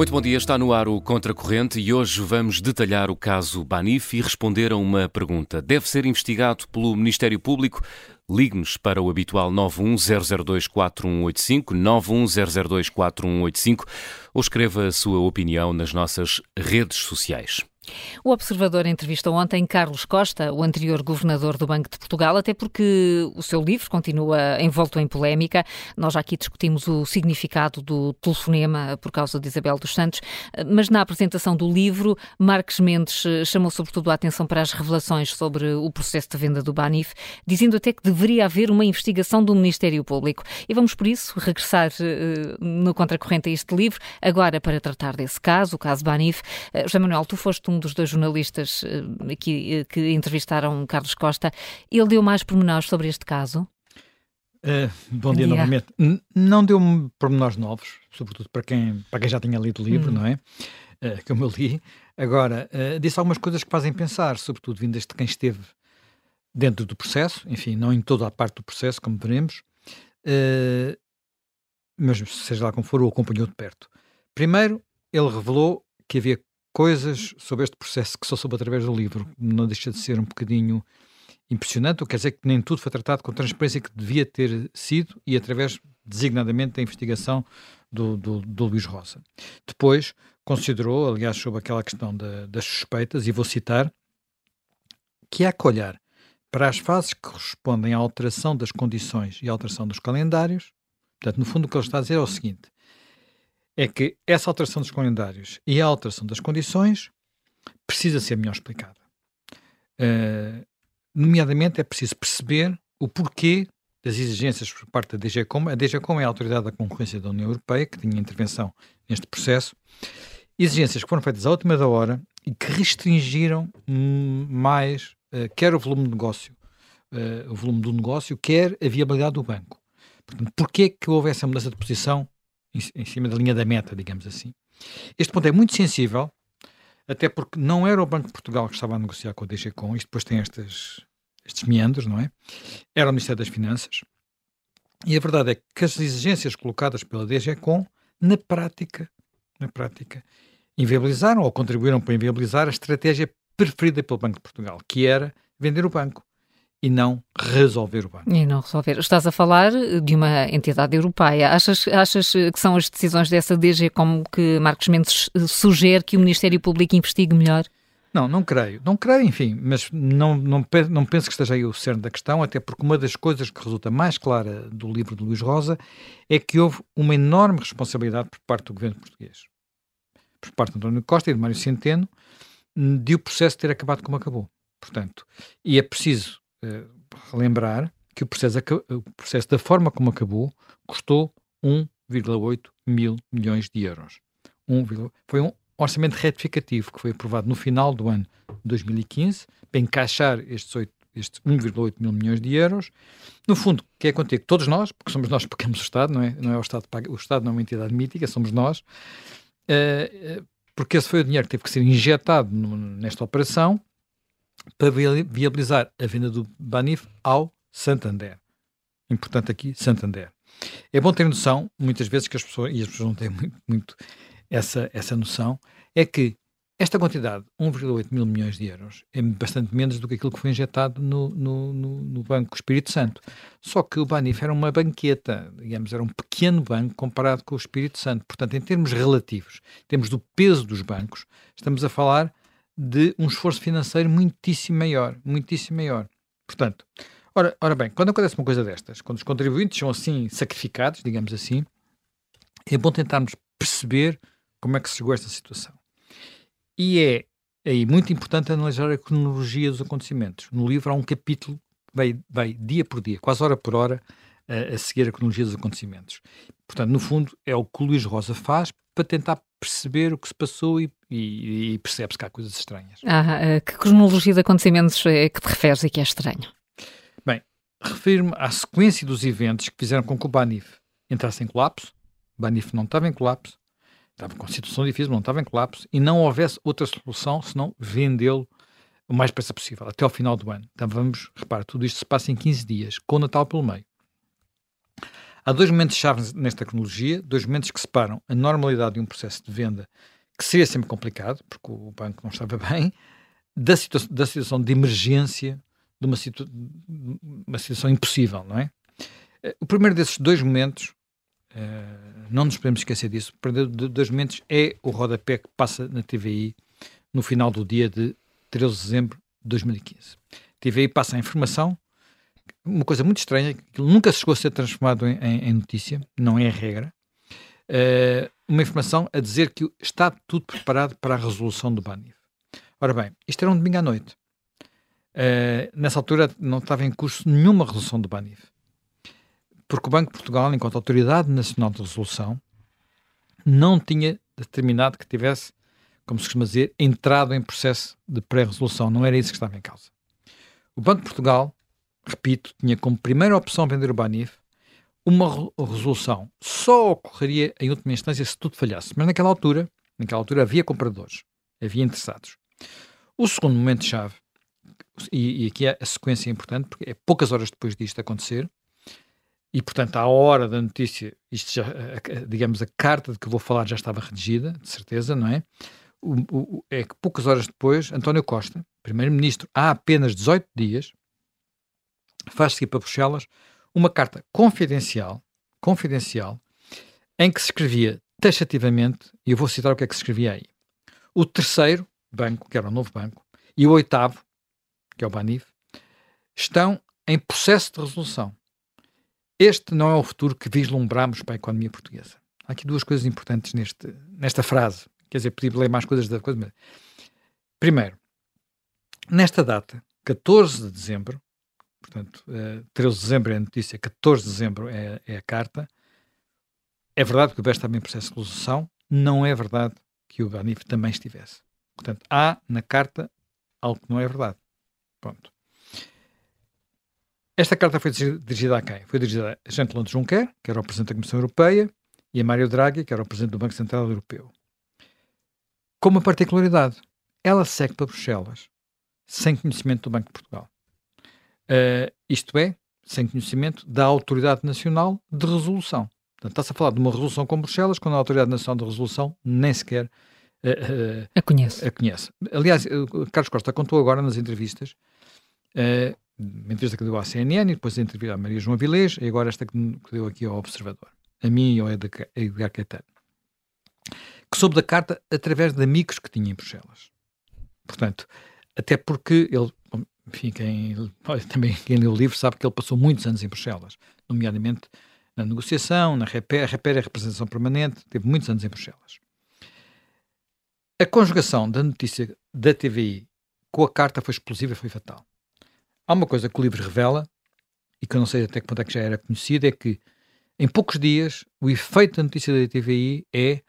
Muito bom dia, está no ar o Contracorrente e hoje vamos detalhar o caso Banif e responder a uma pergunta. Deve ser investigado pelo Ministério Público? Ligue-nos para o habitual 910024185, 910024185 ou escreva a sua opinião nas nossas redes sociais. O Observador entrevistou ontem Carlos Costa, o anterior governador do Banco de Portugal, até porque o seu livro continua envolto em polémica. Nós já aqui discutimos o significado do telefonema por causa de Isabel dos Santos, mas na apresentação do livro, Marques Mendes eh, chamou sobretudo a atenção para as revelações sobre o processo de venda do Banif, dizendo até que deveria haver uma investigação do Ministério Público. E vamos, por isso, regressar uh, no contracorrente a este livro, agora para tratar desse caso, o caso Banif. Uh, José Manuel, tu foste um dos dois jornalistas uh, que, que entrevistaram Carlos Costa. Ele deu mais pormenores sobre este caso? Uh, bom dia, dia, novamente. N não deu pormenores novos, sobretudo para quem, para quem já tinha lido o livro, hum. não é? Uh, como eu li. Agora, uh, disse algumas coisas que fazem pensar, sobretudo vindas de quem esteve dentro do processo, enfim, não em toda a parte do processo, como veremos, mas seja lá como for, o acompanhou de perto. Primeiro, ele revelou que havia coisas sobre este processo que só soube através do livro. Não deixa de ser um bocadinho impressionante, quer dizer que nem tudo foi tratado com a transparência que devia ter sido e através, designadamente, da investigação do, do, do Luís Rosa. Depois, considerou, aliás, sobre aquela questão da, das suspeitas, e vou citar, que há que olhar para as fases que correspondem à alteração das condições e alteração dos calendários. Portanto, no fundo, o que ele está a dizer é o seguinte: é que essa alteração dos calendários e a alteração das condições precisa ser melhor explicada. Uh, nomeadamente, é preciso perceber o porquê das exigências por parte da DGCOM. A DGCOM é a Autoridade da Concorrência da União Europeia, que tinha intervenção neste processo. Exigências que foram feitas à última da hora e que restringiram mais uh, quer o volume de negócio, uh, o volume do negócio, quer a viabilidade do banco. Portanto, porquê que houve essa mudança de posição em, cima da linha da meta, digamos assim. Este ponto é muito sensível, até porque não era o Banco de Portugal que estava a negociar com a DGCOM, isto depois tem estas, estes meandros, não é? Era o Ministério das Finanças. E a verdade é que as exigências colocadas pela DGCOM, na prática, na prática, inviabilizaram ou contribuíram para inviabilizar a estratégia preferida pelo Banco de Portugal, que era vender o banco e não resolver o banco. E não resolver. Estás a falar de uma entidade europeia. Achas, achas que são as decisões dessa DG como que Marcos Mendes sugere que o Ministério Público investigue melhor? Não, não creio. Não creio, enfim, mas não, não, não penso que esteja aí o cerne da questão, até porque uma das coisas que resulta mais clara do livro de Luís Rosa é que houve uma enorme responsabilidade por parte do governo português, por parte de António Costa e de Mário Centeno, de o processo ter acabado como acabou. Portanto, e é preciso relembrar que o processo, o processo, da forma como acabou, custou 1,8 mil milhões de euros. 1, foi um orçamento retificativo que foi aprovado no final do ano 2015 para encaixar estes, estes 1,8 mil milhões de euros. No fundo, que é contigo, todos nós, porque somos nós que pagamos o Estado, não é, não é o Estado paga, o Estado não é uma entidade mítica, somos nós, uh, porque esse foi o dinheiro que teve que ser injetado no, nesta operação para viabilizar a venda do Banif ao Santander. Importante aqui, Santander. É bom ter noção, muitas vezes, que as pessoas, e as pessoas não têm muito, muito essa, essa noção, é que esta quantidade, 1,8 mil milhões de euros, é bastante menos do que aquilo que foi injetado no, no, no, Banco Espírito Santo. Só que o Banif era uma banqueta, digamos, era um pequeno banco comparado com o Espírito Santo. Portanto, em termos relativos, em termos do peso dos bancos, estamos a falar de um esforço financeiro muitíssimo maior, muitíssimo maior. Portanto, ora, ora bem, quando acontece uma coisa destas, quando os contribuintes são assim sacrificados, digamos assim, é bom tentarmos perceber como é que se chegou a esta situação. E é aí muito importante analisar a cronologia dos acontecimentos. No livro há um capítulo que vai, vai dia por dia, quase hora por hora, a, a seguir a cronologia dos acontecimentos. Portanto, no fundo, é o que o Luís Rosa faz para tentar perceber o que se passou e, e, e percebe-se que há coisas estranhas. Ah, eh, que cronologia de acontecimentos é que te referes e que é estranho? Bem, refiro-me à sequência dos eventos que fizeram com que o Banif entrasse em colapso. O Banif não estava em colapso, estava com situação difícil, não estava em colapso, e não houvesse outra solução senão vendê-lo o mais depressa possível, até ao final do ano. Então vamos, repara, tudo isto se passa em 15 dias, com o Natal pelo meio. Há dois momentos-chave nesta cronologia, dois momentos que separam a normalidade de um processo de venda, que seria sempre complicado, porque o banco não estava bem, da, situa da situação de emergência, de uma, uma situação impossível, não é? Eh, o primeiro desses dois momentos, uh, não nos podemos esquecer disso, o primeiro dos dois momentos é o rodapé que passa na TVI no final do dia de 13 de dezembro de 2015. A TVI passa a informação, uma coisa muito estranha, que nunca chegou a ser transformado em, em, em notícia, não é regra, uh, uma informação a dizer que está tudo preparado para a resolução do BANIF. Ora bem, isto era um domingo à noite. Uh, nessa altura não estava em curso nenhuma resolução do BANIF. Porque o Banco de Portugal, enquanto Autoridade Nacional de Resolução, não tinha determinado que tivesse, como se costuma dizer, entrado em processo de pré-resolução. Não era isso que estava em causa. O Banco de Portugal, repito, tinha como primeira opção vender o BANIF uma resolução. Só ocorreria em última instância se tudo falhasse. Mas naquela altura, naquela altura havia compradores, havia interessados. O segundo momento-chave, e, e, aqui é a sequência importante, porque é poucas horas depois disto acontecer, e portanto, à hora da notícia, isto já, digamos, a carta de que vou falar já estava redigida, de certeza, não é? O, o, é que poucas horas depois, António Costa, primeiro-ministro, há apenas 18 dias, faz seguir para Bruxelas uma carta confidencial, confidencial, em que se escrevia taxativamente, e eu vou citar o que é que se escrevia aí. O terceiro, banco, que era o novo banco, e o oitavo, que é o Banif, estão em processo de resolução. Este não é o futuro que vislumbramos para a economia portuguesa. Há aqui duas coisas importantes neste, nesta frase. Quer dizer, podia ler mais coisas da coisa. Mas... Primeiro, nesta data, 14 de dezembro, portanto, uh, 13 de dezembro é a notícia, 14 de dezembro é, é a carta. É verdade que o BES estava em processo de resolução, não é verdade que o Banif também estivesse. Portanto, há na carta algo que não é verdade. Ponto. Esta carta foi dirigida a quem? Foi dirigida a Jean-Claude Juncker, que era o Presidente da Comissão Europeia, e a Mário Draghi, que era o Presidente do Banco Central Europeu. Com uma particularidade, ela segue para Bruxelas, sem conhecimento do Banco de Portugal. Uh, isto é, sem conhecimento da Autoridade Nacional de Resolução. Portanto, está-se a falar de uma resolução com Bruxelas, quando a Autoridade Nacional de Resolução nem sequer uh, a, conhece. a conhece. Aliás, Carlos Costa contou agora nas entrevistas, uh, uma entrevista que deu à CNN, e depois a entrevista à Maria João Avilés, e agora esta que, deu aqui ao Observador, a mim e ao Edgar Caetano, que soube da carta através de amigos que tinha em Bruxelas. Portanto, até porque ele, enfim, quem, também quem leu o livro sabe que ele passou muitos anos em Bruxelas, nomeadamente na negociação, na REPER, a REPER é representação permanente, teve muitos anos em Bruxelas. A conjugação da notícia da TVI com a carta foi explosiva e foi fatal. Há uma coisa que o livro revela, e que eu não sei até que ponto é que já era conhecida, é que em poucos dias o efeito da notícia da TVI é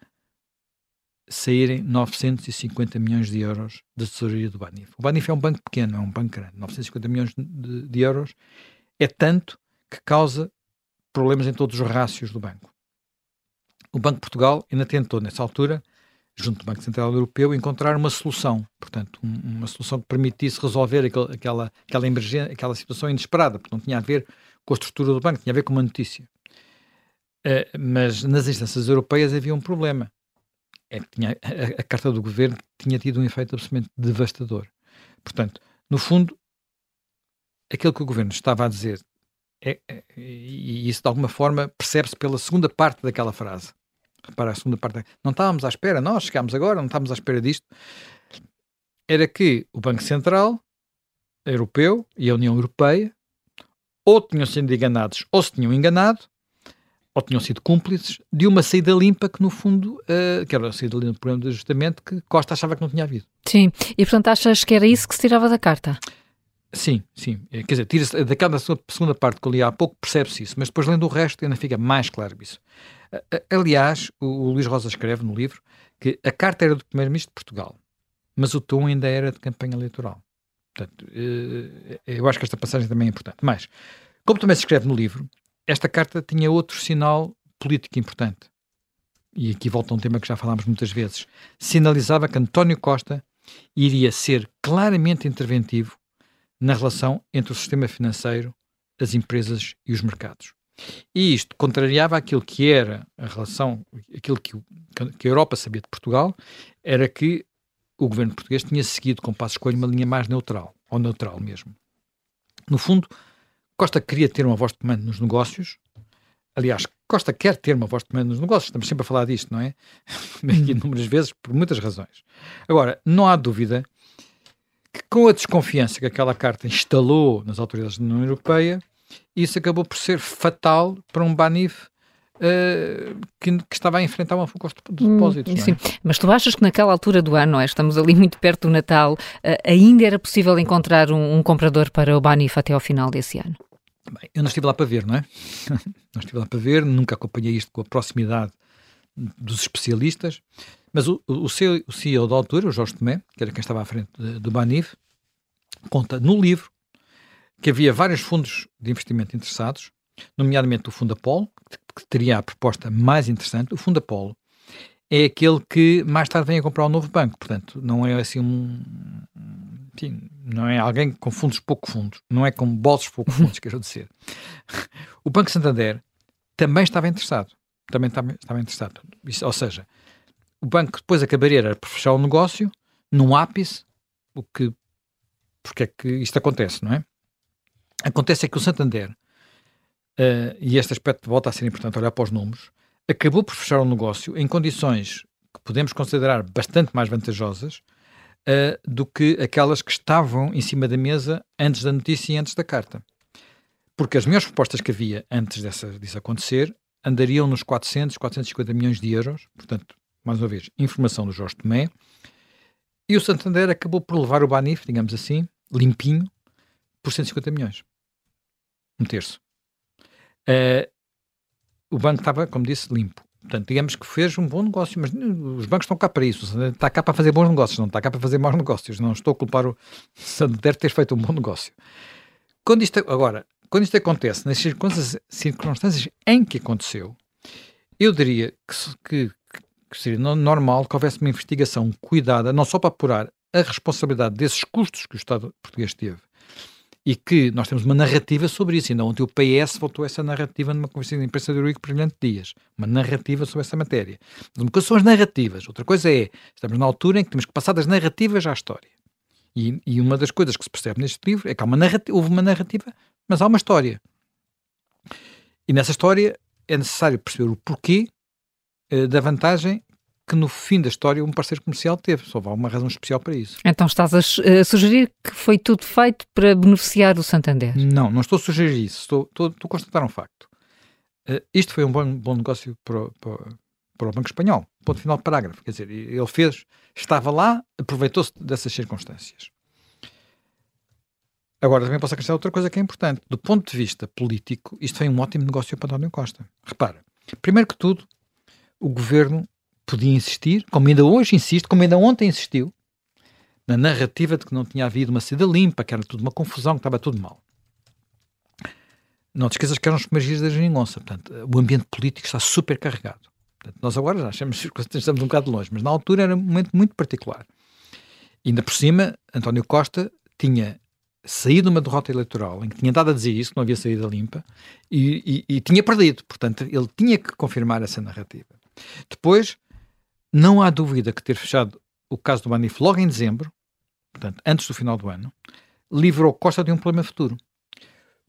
saírem 950 milhões de euros da tesouraria do Banif. O Banif é um banco pequeno, é um banco grande. 950 milhões de, de euros é tanto que causa problemas em todos os rácios do banco. O Banco de Portugal ainda tentou, nessa altura, junto do Banco Central Europeu, encontrar uma solução, portanto, um, uma solução que permitisse resolver aquela, aquela emergência, aquela situação inesperada, porque não tinha a ver com a estrutura do banco, tinha a ver com uma notícia. Uh, mas nas instâncias europeias havia um problema. É que tinha, a, a, carta do governo tinha tido um efeito absolutamente devastador. Portanto, no fundo, aquilo que o governo estava a dizer, é, é, e isso de alguma forma percebe-se pela segunda parte daquela frase repara a segunda parte, não estávamos à espera, nós chegámos agora, não estávamos à espera disto, era que o Banco Central Europeu e a União Europeia ou tinham sido enganados ou se tinham enganado ou tinham sido cúmplices de uma saída limpa que, no fundo, uh, que era a saída limpa do problema de ajustamento que Costa achava que não tinha havido. Sim, e portanto achas que era isso que se tirava da carta? Sim, sim. Eh, quer dizer, tira daquela segunda parte que eu li há pouco, percebe-se isso, mas depois lendo o resto ainda fica mais claro isso. Aliás, o, o Luís Rosa escreve no livro que a carta era do Primeiro-Ministro de Portugal, mas o tom ainda era de campanha eleitoral. Portanto, eh, eu acho que esta passagem também é importante. Mas, como também se escreve no livro, esta carta tinha outro sinal político importante. E aqui volta a um tema que já falámos muitas vezes. Sinalizava que António Costa iria ser claramente interventivo na relação entre o sistema financeiro, as empresas e os mercados. E isto contrariava aquilo que era a relação, aquilo que, que a Europa sabia de Portugal, era que o governo português tinha seguido com passo escolho uma linha mais neutral, ou neutral mesmo. No fundo, Costa queria ter uma voz de comando nos negócios, aliás, Costa quer ter uma voz de comando nos negócios, estamos sempre a falar disto, não é? Inúmeras vezes, por muitas razões. Agora, não há dúvida que com a desconfiança que aquela carta instalou nas autoridades da União Europeia, isso acabou por ser fatal para um Banif Uh, que, que, estava a enfrentar uma fuga de hum, depósitos. Hum, sim, é? mas tu achas que naquela altura do ano, é? estamos ali muito perto do Natal, uh, ainda era possível encontrar um, um, comprador para o Banif até ao final desse ano? Bem, eu não estive lá para ver, não é? não estive lá para ver, nunca acompanhei isto com a proximidade dos especialistas, mas o, o, CEO, o CEO da altura, o Jorge Tomé, que era quem estava à frente do Banif, conta no livro que havia vários fundos de investimento interessados, nomeadamente o Fundo Apolo, que teria a proposta mais interessante. O Fundo Apolo é aquele que mais tarde vem a comprar um novo banco, portanto, não é assim um. Enfim, não é alguém com fundos pouco fundos, não é com bolsos pouco fundos, quero dizer. O Banco Santander também estava interessado, também estava, estava interessado. Isso, ou seja, o banco depois acabaria por fechar o negócio num ápice, o que. Porque é que isto acontece, não é? Acontece é que o Santander, uh, e este aspecto volta a ser importante olhar para os números, acabou por fechar o negócio em condições que podemos considerar bastante mais vantajosas uh, do que aquelas que estavam em cima da mesa antes da notícia e antes da carta. Porque as melhores propostas que havia antes dessa, disso acontecer andariam nos 400, 450 milhões de euros, portanto, mais uma vez, informação do Jorge Tomé, e o Santander acabou por levar o Banif, digamos assim, limpinho, por 150 milhões um terço. Uh, o banco estava, como disse, limpo. Portanto, digamos que fez um bom negócio, mas os bancos estão cá para isso. Está cá para fazer bons negócios, não está cá para fazer maus negócios. Não estou a culpar o Santander ter feito um bom negócio. Quando isto, agora, quando isto acontece, nas circunstâncias, em que aconteceu, eu diria que, que, que seria normal que houvesse uma investigação cuidada, não só para apurar a responsabilidade desses custos que o Estado português teve, e que nós temos uma narrativa sobre isso. Ainda ontem o PS voltou essa narrativa numa conversa de imprensa do Eurico Brilhante Dias. Uma narrativa sobre essa matéria. Uma coisa são as narrativas, outra coisa é, estamos na altura em que temos que passar das narrativas à história. E, e uma das coisas que se percebe neste livro é que uma houve uma narrativa, mas há uma história. E nessa história é necessário perceber o porquê eh, da vantagem que no fim da história um parceiro comercial teve. Só há uma razão especial para isso. Então estás a, sugerir que foi tudo feito para beneficiar o Santander? Não, não estou a sugerir isso. Estou, estou, estou a constatar um facto. Uh, isto foi um bom, bom negócio para, para, para, o Banco Espanhol. Ponto final de parágrafo. Quer dizer, ele fez, estava lá, aproveitou-se dessas circunstâncias. Agora, também posso acrescentar outra coisa que é importante. Do ponto de vista político, isto foi um ótimo negócio para António Costa. Repara, primeiro que tudo, o governo podia insistir, como ainda hoje insiste, como ainda ontem insistiu, na narrativa de que não tinha havido uma saída limpa, que era tudo uma confusão, que estava tudo mal. Não te esqueças que eram os primeiros dias da geringonça. Portanto, o ambiente político está super carregado. Portanto, nós agora já achamos que estamos um bocado longe, mas na altura era um momento muito particular. E ainda por cima, António Costa tinha saído de uma derrota eleitoral em que tinha dado a dizer isso, que não havia saída limpa, e, e, e tinha perdido. Portanto, ele tinha que confirmar essa narrativa. Depois, não há dúvida que ter fechado o caso do Banif logo em dezembro, portanto, antes do final do ano, livrou Costa de um problema futuro.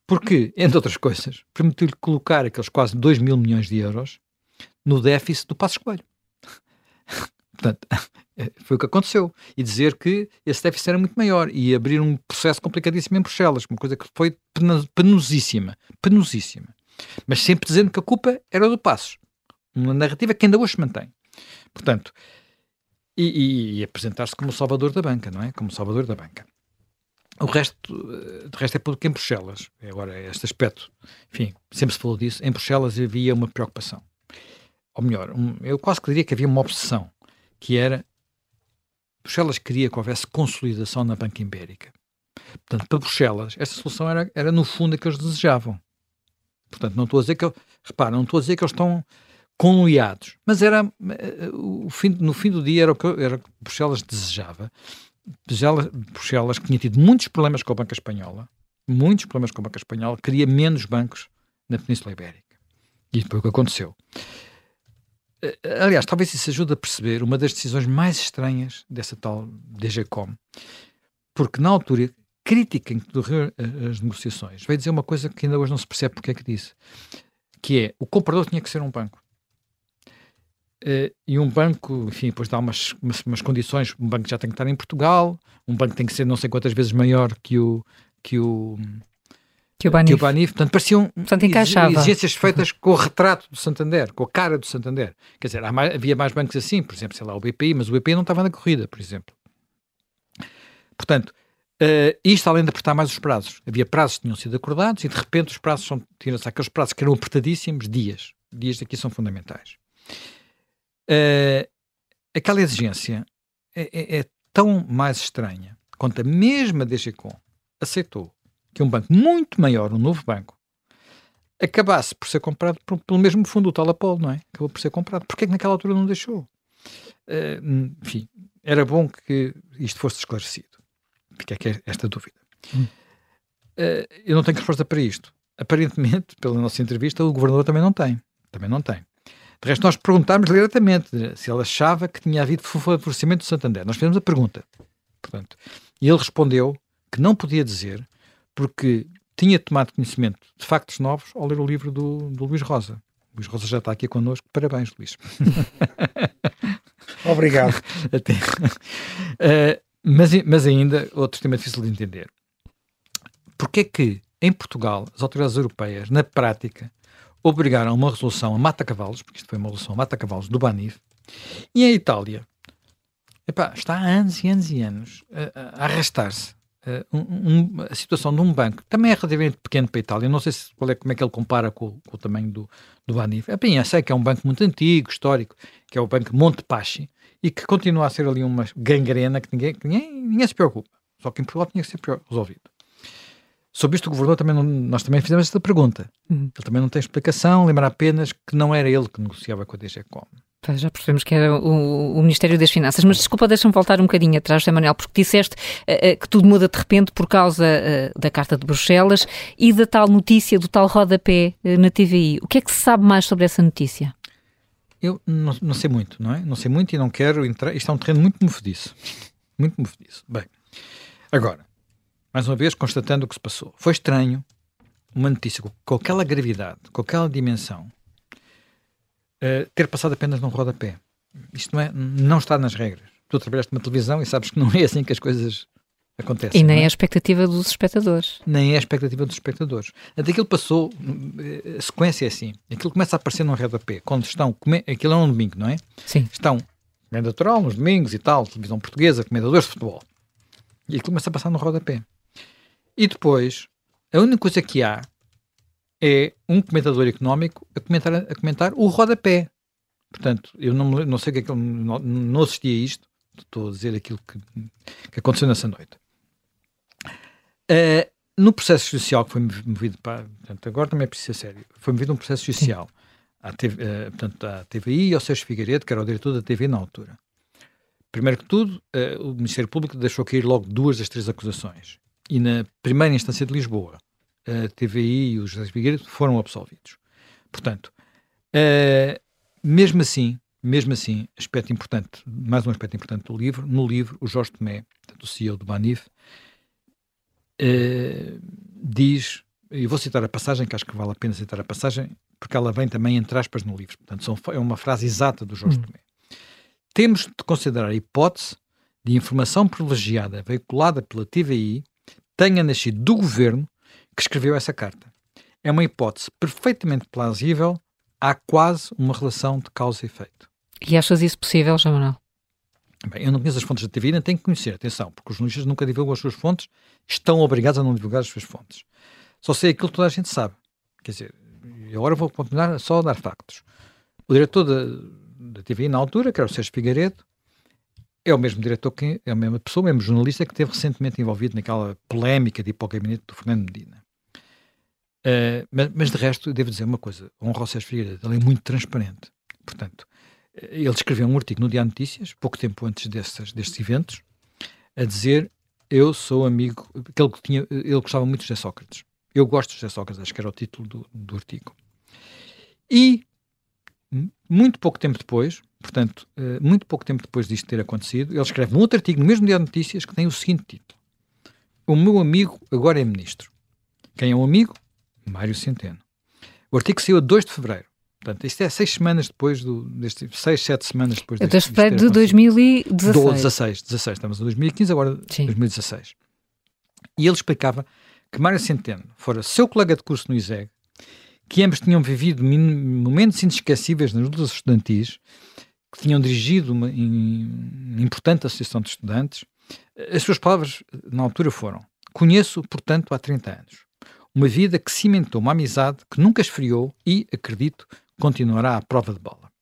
Porque, entre outras coisas, permitiu-lhe colocar aqueles quase 2 mil milhões de euros no déficit do Passo Coelho. Portanto, foi o que aconteceu. E dizer que esse déficit era muito maior e abrir um processo complicadíssimo em Bruxelas, uma coisa que foi penosíssima, penosíssima. Mas sempre dizendo que a culpa era do Passos. Uma narrativa que ainda hoje se mantém. Portanto, e, e, e apresentar-se como salvador da banca, não é? Como salvador da banca. O resto, de resto é público em Bruxelas. É agora, este aspecto, enfim, sempre se falou disso. Em Bruxelas havia uma preocupação. Ou melhor, um, eu quase que diria que havia uma obsessão, que era Bruxelas queria que houvesse consolidação na banca ibérica. Portanto, para Bruxelas, essa solução era, era no fundo a que eles desejavam. Portanto, não estou a dizer que, repara, não estou a dizer que eles estão conluiados. Mas era eh, o fim, no fim do dia era o que, era o que Bruxelas desejava. Bruxelas, Bruxelas, que tinha tido muitos problemas com a banca espanhola, muitos problemas com a banca espanhola, queria menos bancos na Península Ibérica. E foi o que aconteceu. Eh, aliás, talvez isso ajude a perceber uma das decisões mais estranhas dessa tal DGCOM, porque na altura crítica em que decorreram as negociações veio dizer uma coisa que ainda hoje não se percebe porque é que disse, que é o comprador tinha que ser um banco. Uh, e um banco, enfim, depois dá umas, umas, umas, condições, um banco já tem que estar em Portugal, um banco tem que ser não sei quantas vezes maior que o que o que o Banif, que o Banif portanto pareciam portanto, exigências feitas com o retrato do Santander, com a cara do Santander. Quer dizer, mais, havia mais bancos assim, por exemplo, sei lá, o BPI, mas o BPI não estava na corrida, por exemplo. Portanto, uh, isto além de apertar mais os prazos. Havia prazos que tinham sido acordados e de repente os prazos são, tiram-se aqueles prazos que eram apertadíssimos, dias. Dias aqui são fundamentais. Uh, aquela exigência é, é, é, tão mais estranha quanto a mesma DGCOM aceitou que um banco muito maior, um novo banco, acabasse por ser comprado por, pelo mesmo fundo, o tal Apolo, não é? Acabou por ser comprado. Porquê é que naquela altura não deixou? Uh, enfim, era bom que isto fosse esclarecido. Fica aqui esta dúvida. Hum. Uh, eu não tenho resposta para isto. Aparentemente, pela nossa entrevista, o governador também não tem. Também não tem. De resto, nós perguntámos diretamente se ele achava que tinha havido favorecimento do Santander. Nós fizemos a pergunta. Portanto, e ele respondeu que não podia dizer porque tinha tomado conhecimento de factos novos ao ler o livro do, do Luís Rosa. O Luís Rosa já está aqui connosco. Parabéns, Luís. Obrigado. Até. Uh, mas, mas ainda, outro tema difícil de entender. Porquê é que, em Portugal, as autoridades europeias, na prática, obrigaram uma resolução a mata-cavalos, porque isto foi uma resolução a mata-cavalos do Banif, e em Itália, epá, está há anos e anos e anos a, a arrastar-se uh, um, a situação de um banco, também é relativamente pequeno para a Itália, não sei se, qual é, como é que ele compara com, com o tamanho do, do Banif. É bem, eu sei que é um banco muito antigo, histórico, que é o Banco Montepaschi, e que continua a ser ali uma gangrena que ninguém, que ninguém, ninguém se preocupa. Só que em Portugal tinha que ser resolvido. Sobre isto, o governador também não, nós também fizemos esta pergunta. Uhum. Ele também não tem explicação, lembra apenas que não era ele que negociava com a DGCOM. Já percebemos que era o, o, Ministério das Finanças, mas desculpa, deixa-me voltar um bocadinho atrás, José Manuel, porque disseste uh, uh, que tudo muda de repente por causa uh, da Carta de Bruxelas e da tal notícia, do tal rodapé na TVI. O que é que se sabe mais sobre essa notícia? Eu não, não, sei muito, não é? Não sei muito e não quero entrar. Isto é um terreno muito movediço. Muito movediço. Bem, agora, mais uma vez, constatando o que se passou. Foi estranho uma notícia com, aquela gravidade, com aquela dimensão, uh, ter passado apenas num rodapé. Isto não, é, não está nas regras. Tu trabalhaste numa televisão e sabes que não é assim que as coisas acontecem. E nem é? é a expectativa dos espectadores. Nem é a expectativa dos espectadores. Aquilo passou, eh, a sequência é assim. Aquilo começa a aparecer num rodapé. Quando estão, aquilo é um domingo, não é? Sim. Estão, é natural, nos domingos e tal, televisão portuguesa, comendadores de futebol. E aquilo começa a passar no rodapé. E depois, a única coisa que há é um comentador económico a comentar, a comentar o rodapé. Portanto, eu não, não sei o que é que não, não assisti a isto, estou a dizer aquilo que, que aconteceu nessa noite. Uh, no processo judicial que foi movido para. Portanto, agora também é preciso ser sério. Foi movido um processo judicial à, TV, uh, eh, portanto, à TVI e ao Sérgio Figueiredo, que era o diretor da TV na altura. Primeiro que tudo, uh, o Ministério Público deixou cair logo duas das três acusações. E na primeira instância de Lisboa, a TVI e os José Figueiredo foram absolvidos. Portanto, uh, mesmo assim, mesmo assim, aspecto importante, mais um aspecto importante do livro, no livro, o Jorge Tomé, o CEO do Banif, uh, diz, e vou citar a passagem, que acho que vale a pena citar a passagem, porque ela vem também entre aspas no livro, portanto são, é uma frase exata do Jorge hum. Tomé. Temos de considerar a hipótese de informação privilegiada veiculada pela TVI tenha nascido do governo que escreveu essa carta. É uma hipótese perfeitamente plausível, há quase uma relação de causa e efeito. E achas isso possível, Jamanel? Bem, eu não conheço as fontes da TV, tenho que conhecer, atenção, porque os jornalistas nunca divulgam as suas fontes, estão obrigados a não divulgar as suas fontes. Só sei aquilo que toda a gente sabe. Quer dizer, agora vou continuar só a dar factos. O diretor da, da TV na altura, que era o Sérgio Figueiredo, é o mesmo diretor, que é a mesma pessoa, o mesmo jornalista que esteve recentemente envolvido naquela polémica de ir o do Fernando Medina. Uh, mas, mas, de resto, devo dizer uma coisa: honra ao Sérgio Figueiredo, ele é muito transparente. Portanto, ele escreveu um artigo no Diário Notícias, pouco tempo antes destes, destes eventos, a dizer: Eu sou amigo, que ele, tinha, ele gostava muito de Sócrates. Eu gosto de Sócrates, acho que era o título do, do artigo. E muito pouco tempo depois, portanto, uh, muito pouco tempo depois disto ter acontecido, ele escreve um outro artigo no mesmo dia de notícias que tem o seguinte título: O meu amigo agora é ministro. Quem é o amigo? Mário Centeno. O artigo saiu a 2 de fevereiro. Portanto, isto é seis semanas depois do, deste, seis, sete semanas depois deste, 2 de fevereiro de 2016. 12, 16, 16, estamos em 2015, agora Sim. 2016. E ele explicava que Mário Centeno fora seu colega de curso no ISEG, que ambos tinham vivido momentos inesquecíveis nas lutas estudantis, que tinham dirigido uma importante associação de estudantes. As suas palavras na altura foram: Conheço, portanto, há 30 anos. Uma vida que cimentou uma amizade que nunca esfriou e, acredito, continuará à prova de bola.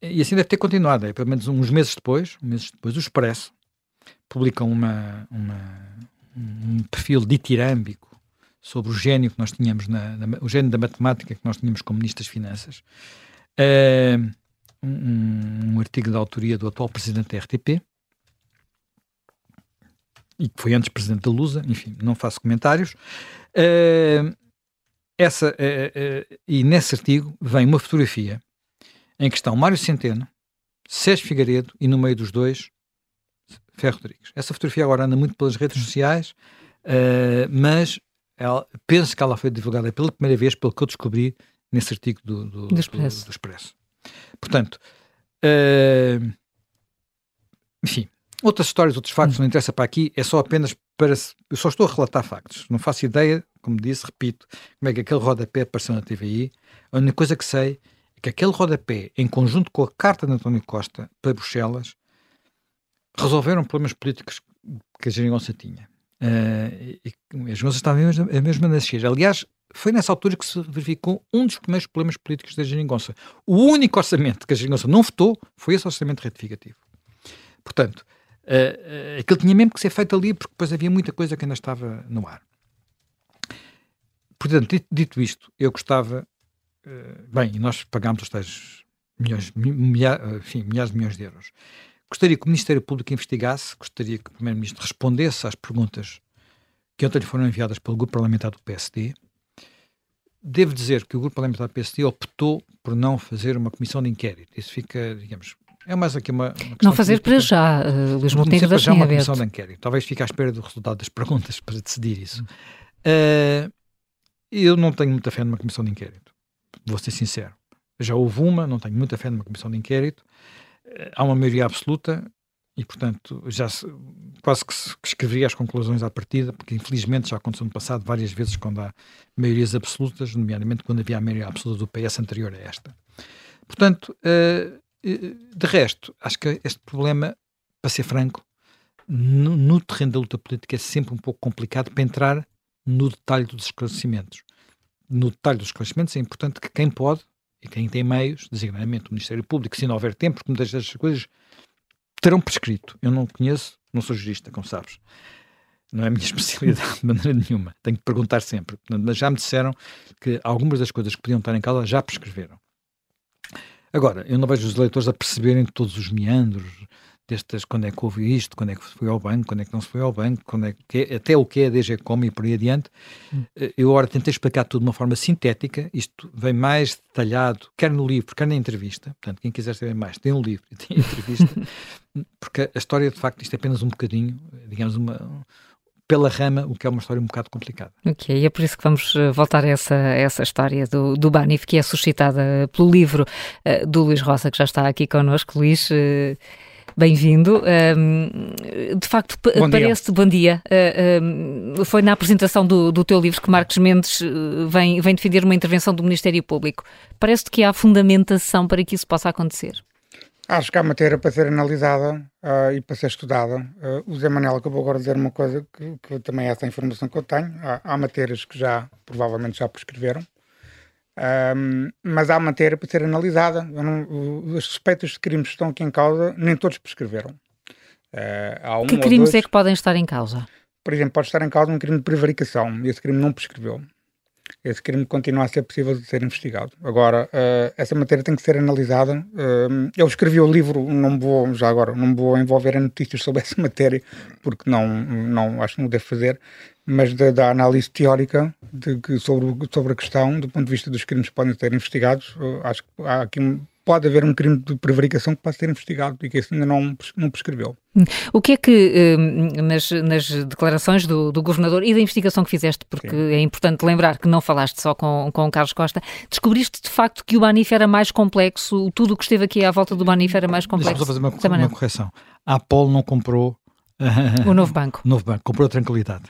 E assim deve ter continuado. É, pelo menos uns meses depois, um meses depois, o Expresso publica uma, uma, um perfil ditirâmbico sobre o gênio que nós tínhamos, na, na, o gênio da matemática que nós tínhamos como Ministro das Finanças, uh, um, um, artigo da autoria do atual Presidente da RTP, e que foi antes Presidente da Lusa, enfim, não faço comentários. Uh, essa, uh, e nesse artigo vem uma fotografia em que estão Mário Centeno, Sérgio Figueiredo e no meio dos dois, Ferro Rodrigues. Essa fotografia agora anda muito pelas redes sociais, mas ela, penso que ela foi divulgada pela primeira vez, pelo que eu descobri nesse artigo do, do, do, Expresso. do, do Expresso. Portanto, uh, enfim, outras histórias, outros factos, hum. não interessa para aqui, é só apenas para. Eu só estou a relatar factos. Não faço ideia, como disse, repito, como é que aquele rodapé apareceu na TVI. A única coisa que sei é que aquele rodapé, em conjunto com a carta de António Costa para Bruxelas, resolveram problemas políticos que a Geringonça tinha. Uh, e as coisas estavam a mesma nascer. Aliás, foi nessa altura que se verificou um dos primeiros problemas políticos da Geringonça. O único orçamento que a Geringonça não votou foi esse orçamento retificativo. Portanto, uh, uh, aquilo tinha mesmo que ser feito ali, porque depois havia muita coisa que ainda estava no ar. Portanto, dito, dito isto, eu gostava. Uh, bem, e nós pagámos os tais milhões, enfim, milhares de milhões de euros. Gostaria que o Ministério Público investigasse, gostaria que o Primeiro-Ministro respondesse às perguntas que ontem lhe foram enviadas pelo Grupo Parlamentar do PSD. Devo dizer que o Grupo Parlamentar PSD optou por não fazer uma comissão de inquérito. Isso fica, digamos, é mais aqui uma. uma não fazer para já, uh, Luís Montenegro deixa uma aberto. comissão de inquérito. Talvez fique à espera do resultado das perguntas para decidir isso. Uh, eu não tenho muita fé numa comissão de inquérito, vou ser sincero. Já houve uma, não tenho muita fé numa comissão de inquérito há uma maioria absoluta e, portanto, já se, quase que, se, que escreveria as conclusões à partida, porque infelizmente já aconteceu no passado várias vezes quando há maiorias absolutas, nomeadamente quando havia a maioria absoluta do PS anterior a esta. Portanto, uh, de resto, acho que este problema, para ser franco, no, no, terreno da luta política é sempre um pouco complicado para entrar no detalhe dos esclarecimentos. No detalhe dos esclarecimentos é importante que quem pode e quem tem meios, designadamente o Ministério Público, se não houver tempo, porque muitas destas coisas terão prescrito. Eu não conheço, não sou jurista, como sabes. Não é a minha especialidade de maneira nenhuma. Tenho que perguntar sempre. Mas já me disseram que algumas das coisas que podiam estar em causa já prescreveram. Agora, eu não vejo os eleitores a perceberem todos os meandros, destas, quando é que houve isto, quando é que foi ao banco, quando é que não se foi ao banco, quando é que, é, até o que é a DGCOM e por aí adiante. Hum. Eh, eu agora tentei explicar tudo de uma forma sintética, isto vem mais detalhado, quer no livro, quer na entrevista, portanto, quem quiser saber mais, tem um livro e tem a entrevista, porque a história, de facto, isto é apenas um bocadinho, digamos, uma, pela rama, o que é uma história um bocado complicada. Ok, e é por isso que vamos eh, voltar a essa, a essa história do, do Banif, que é suscitada pelo livro uh, do Luís Rosa, que já está aqui connosco. Luís, uh, Bem-vindo. Um, de facto, parece-te, bom dia, uh, foi na apresentação do, do, teu livro que Marcos Mendes eh, vem, vem defender uma intervenção do Ministério Público. Parece-te que há fundamentação para que isso possa acontecer? Acho que há matéria para ser analisada uh, e para ser estudada. Uh, o Zé Manel acabou agora de dizer uma coisa que, que também é essa informação que eu tenho. Há, há matérias que já, provavelmente, já prescreveram. Um, mas há matéria para ser analisada. Não, as suspeitas de crimes que estão aqui em causa, nem todos prescreveram. Uh, um que crimes é que podem estar em causa? Por exemplo, pode estar em causa um crime de prevaricação. Esse crime não prescreveu. Esse crime continua a ser possível de ser investigado. Agora, uh, essa matéria tem que ser analisada. Uh, eu escrevi o livro, não vou, já agora, não vou envolver em notícias sobre essa matéria, porque não, não acho que não devo fazer. mas da, da análise teórica de sobre, sobre a questão, do ponto de vista dos crimes que podem ser investigados, acho que há aqui pode haver um crime de prevaricação que pode ser investigado e que isso ainda não, não prescreveu. O que é que, hum, nas, nas declarações do, do, governador e da investigação que fizeste, porque Sim. é importante lembrar que não falaste só com, com o Carlos Costa, descobriste de facto que o Banif era mais complexo, tudo o que esteve aqui à volta do Banif era mais complexo? Deixa-me fazer uma, uma correção. A Apple não comprou... O Novo Banco. o Novo Banco, comprou a Tranquilidade.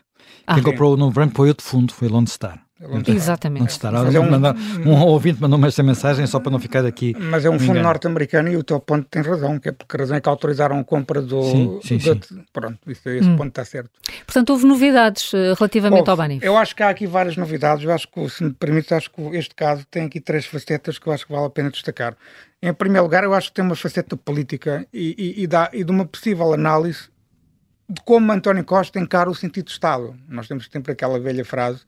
Ah, Quem comprou o Novo Banco foi outro fundo, foi Lone Star. Exatamente. Estará. É um, mandar, um ouvinte mandou-me esta mensagem só para não ficar aqui. Mas é um fundo norte-americano e o teu ponto tem razão, que é porque a razão é que autorizaram a compra do. Sim, sim, do, sim. Pronto, isso, esse hum. ponto está certo. Portanto, houve novidades uh, relativamente houve. ao Banif? Eu acho que há aqui várias novidades. Eu acho que, se me permite, acho que este caso tem aqui três facetas que eu acho que vale a pena destacar. Em primeiro lugar, eu acho que tem uma faceta política e, e, e, dá, e de uma possível análise de como António Costa encara o sentido de Estado. Nós temos sempre aquela velha frase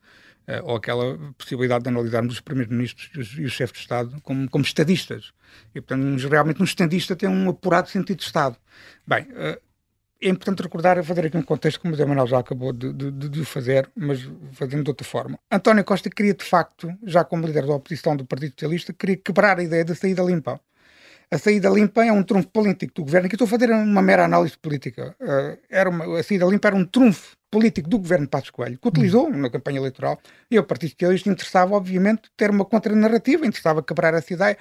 ou aquela possibilidade de analisarmos os primeiros-ministros e os, os, chefes de Estado como, como estadistas. E, portanto, realmente um estadista tem um apurado sentido de Estado. Bem, uh, é importante recordar, fazer aqui um contexto como o Zé Manuel já acabou de, de, de, fazer, mas fazendo de outra forma. António Costa queria, de facto, já como líder da oposição do Partido Socialista, queria quebrar a ideia da saída limpa. A saída limpa é um trunfo político do governo. Aqui estou a fazer uma mera análise política. Uh, era uma, a saída limpa era um trunfo político do governo Passos Coelho, que utilizou na campanha eleitoral, e o Partido Socialista interessava, obviamente, ter uma contranarrativa, interessava quebrar essa ideia.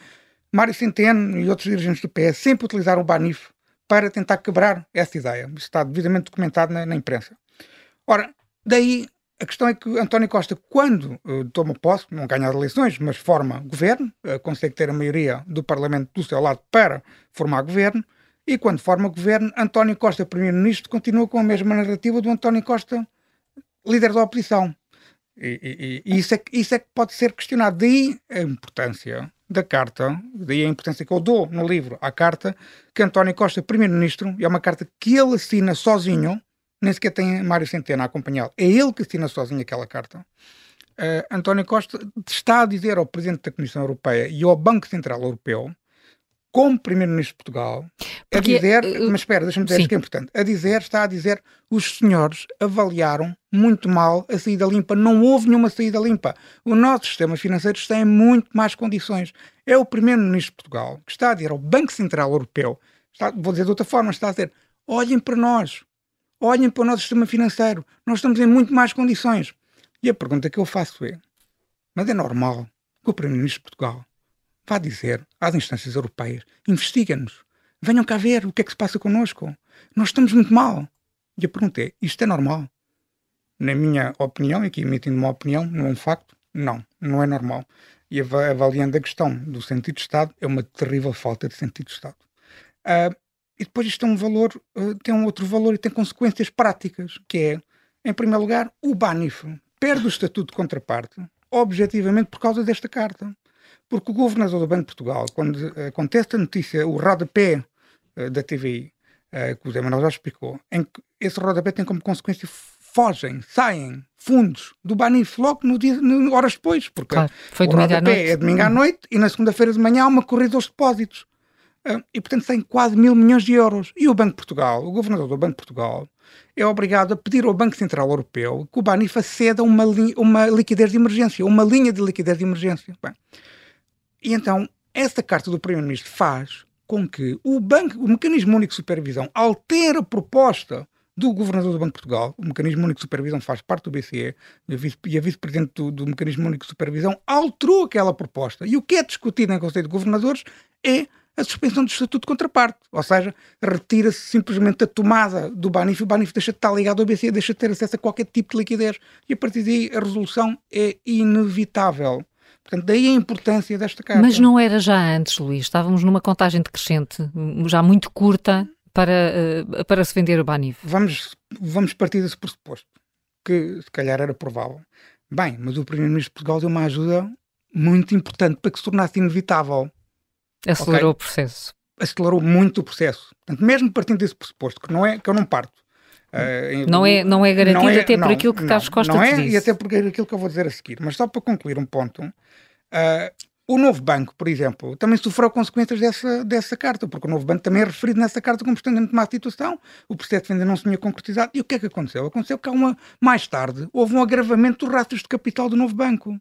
Mário Centeno e outros dirigentes do PS sempre utilizaram o Banif para tentar quebrar essa ideia. Isso está devidamente documentado na, na imprensa. Ora, daí a questão é que António Costa, quando uh, toma posse, não ganha as eleições, mas forma governo, uh, consegue ter a maioria do Parlamento do seu lado para formar governo, e quando forma governo, António Costa, primeiro-ministro, continua com a mesma narrativa do António Costa, líder da oposição. E, e, e isso, é, isso é que pode ser questionado. Daí a importância da carta, daí a importância que eu dou no livro à carta, que António Costa, primeiro-ministro, é uma carta que ele assina sozinho, nem sequer tem Mário Centeno a acompanhá-lo, é ele que assina sozinho aquela carta. Uh, António Costa está a dizer ao Presidente da Comissão Europeia e ao Banco Central Europeu como Primeiro-Ministro de Portugal, Porque, a dizer, uh, mas espera, deixa-me dizer isto que é importante, a dizer, está a dizer, os senhores avaliaram muito mal a saída limpa, não houve nenhuma saída limpa. O nosso sistema financeiro está em muito mais condições. É o Primeiro-Ministro de Portugal que está a dizer ao Banco Central Europeu, está, vou dizer de outra forma, está a dizer, olhem para nós, olhem para o nosso sistema financeiro, nós estamos em muito mais condições. E a pergunta que eu faço é, mas é normal que o Primeiro-Ministro de Portugal vá dizer às instâncias europeias: investiguem-nos, venham cá ver o que é que se passa connosco. Nós estamos muito mal. E a pergunta é: isto é normal? Na minha opinião, e aqui emitindo uma opinião, não é um facto, não, não é normal. E avaliando a questão do sentido de Estado, é uma terrível falta de sentido de Estado. Uh, e depois isto tem um valor, uh, tem um outro valor e tem consequências práticas, que é, em primeiro lugar, o BANIF perde o estatuto de contraparte, objetivamente por causa desta carta. Porque o governador do Banco de Portugal, quando acontece a notícia, o rodapé uh, da TVI, eh, que o Zé Manuel já explicou, em que esse rodapé tem como consequência fogem, saem fundos do Banif logo no dia, no, horas depois, porque claro, foi o rodapé é domingo à noite e na segunda-feira de manhã há uma corrida aos depósitos. E, portanto, tem quase mil milhões de euros. E o Banco de Portugal, o governador do Banco de Portugal, é obrigado a pedir ao Banco Central Europeu que o Banif aceda uma, uma liquidez de emergência, uma linha de liquidez de emergência. Bem, e então, essa carta do Primeiro-Ministro faz com que o, banco, o Mecanismo Único de Supervisão altere a proposta do Governador do Banco de Portugal, o Mecanismo Único de Supervisão faz parte do BCE, e a Vice-Presidente do, do, Mecanismo Único de Supervisão alterou aquela proposta. E o que é discutido em Conselho de Governadores é a suspensão do Estatuto de Contraparte. Ou seja, retira-se simplesmente a tomada do Banif, o Banif deixa de estar ligado ao BCE, deixa de ter acesso a qualquer tipo de liquidez. E a partir daí a resolução é inevitável. Portanto, daí a importância desta carta. Mas não era já antes, Luís? Estávamos numa contagem decrescente, já muito curta, para, eh, para se vender o Banif. Vamos, vamos partir desse pressuposto, que se calhar era provável. Bem, mas o Primeiro-Ministro de Portugal deu uma ajuda muito importante para que se tornasse inevitável. Acelerou okay? o processo. Acelerou muito o processo. Portanto, mesmo partindo desse pressuposto, que, não é, que eu não parto, Uh, não, é, não é garantido não é, até não, por aquilo que não, Carlos Costa não é, disse. E até por aquilo que eu vou dizer a seguir. Mas só para concluir um ponto, uh, o novo banco, por exemplo, também sofreu consequências dessa, dessa carta, porque o novo banco também é referido nessa carta como estando em má situação, o processo ainda não se tinha concretizado. E o que é que aconteceu? Aconteceu que uma, mais tarde houve um agravamento dos rácios de capital do novo banco.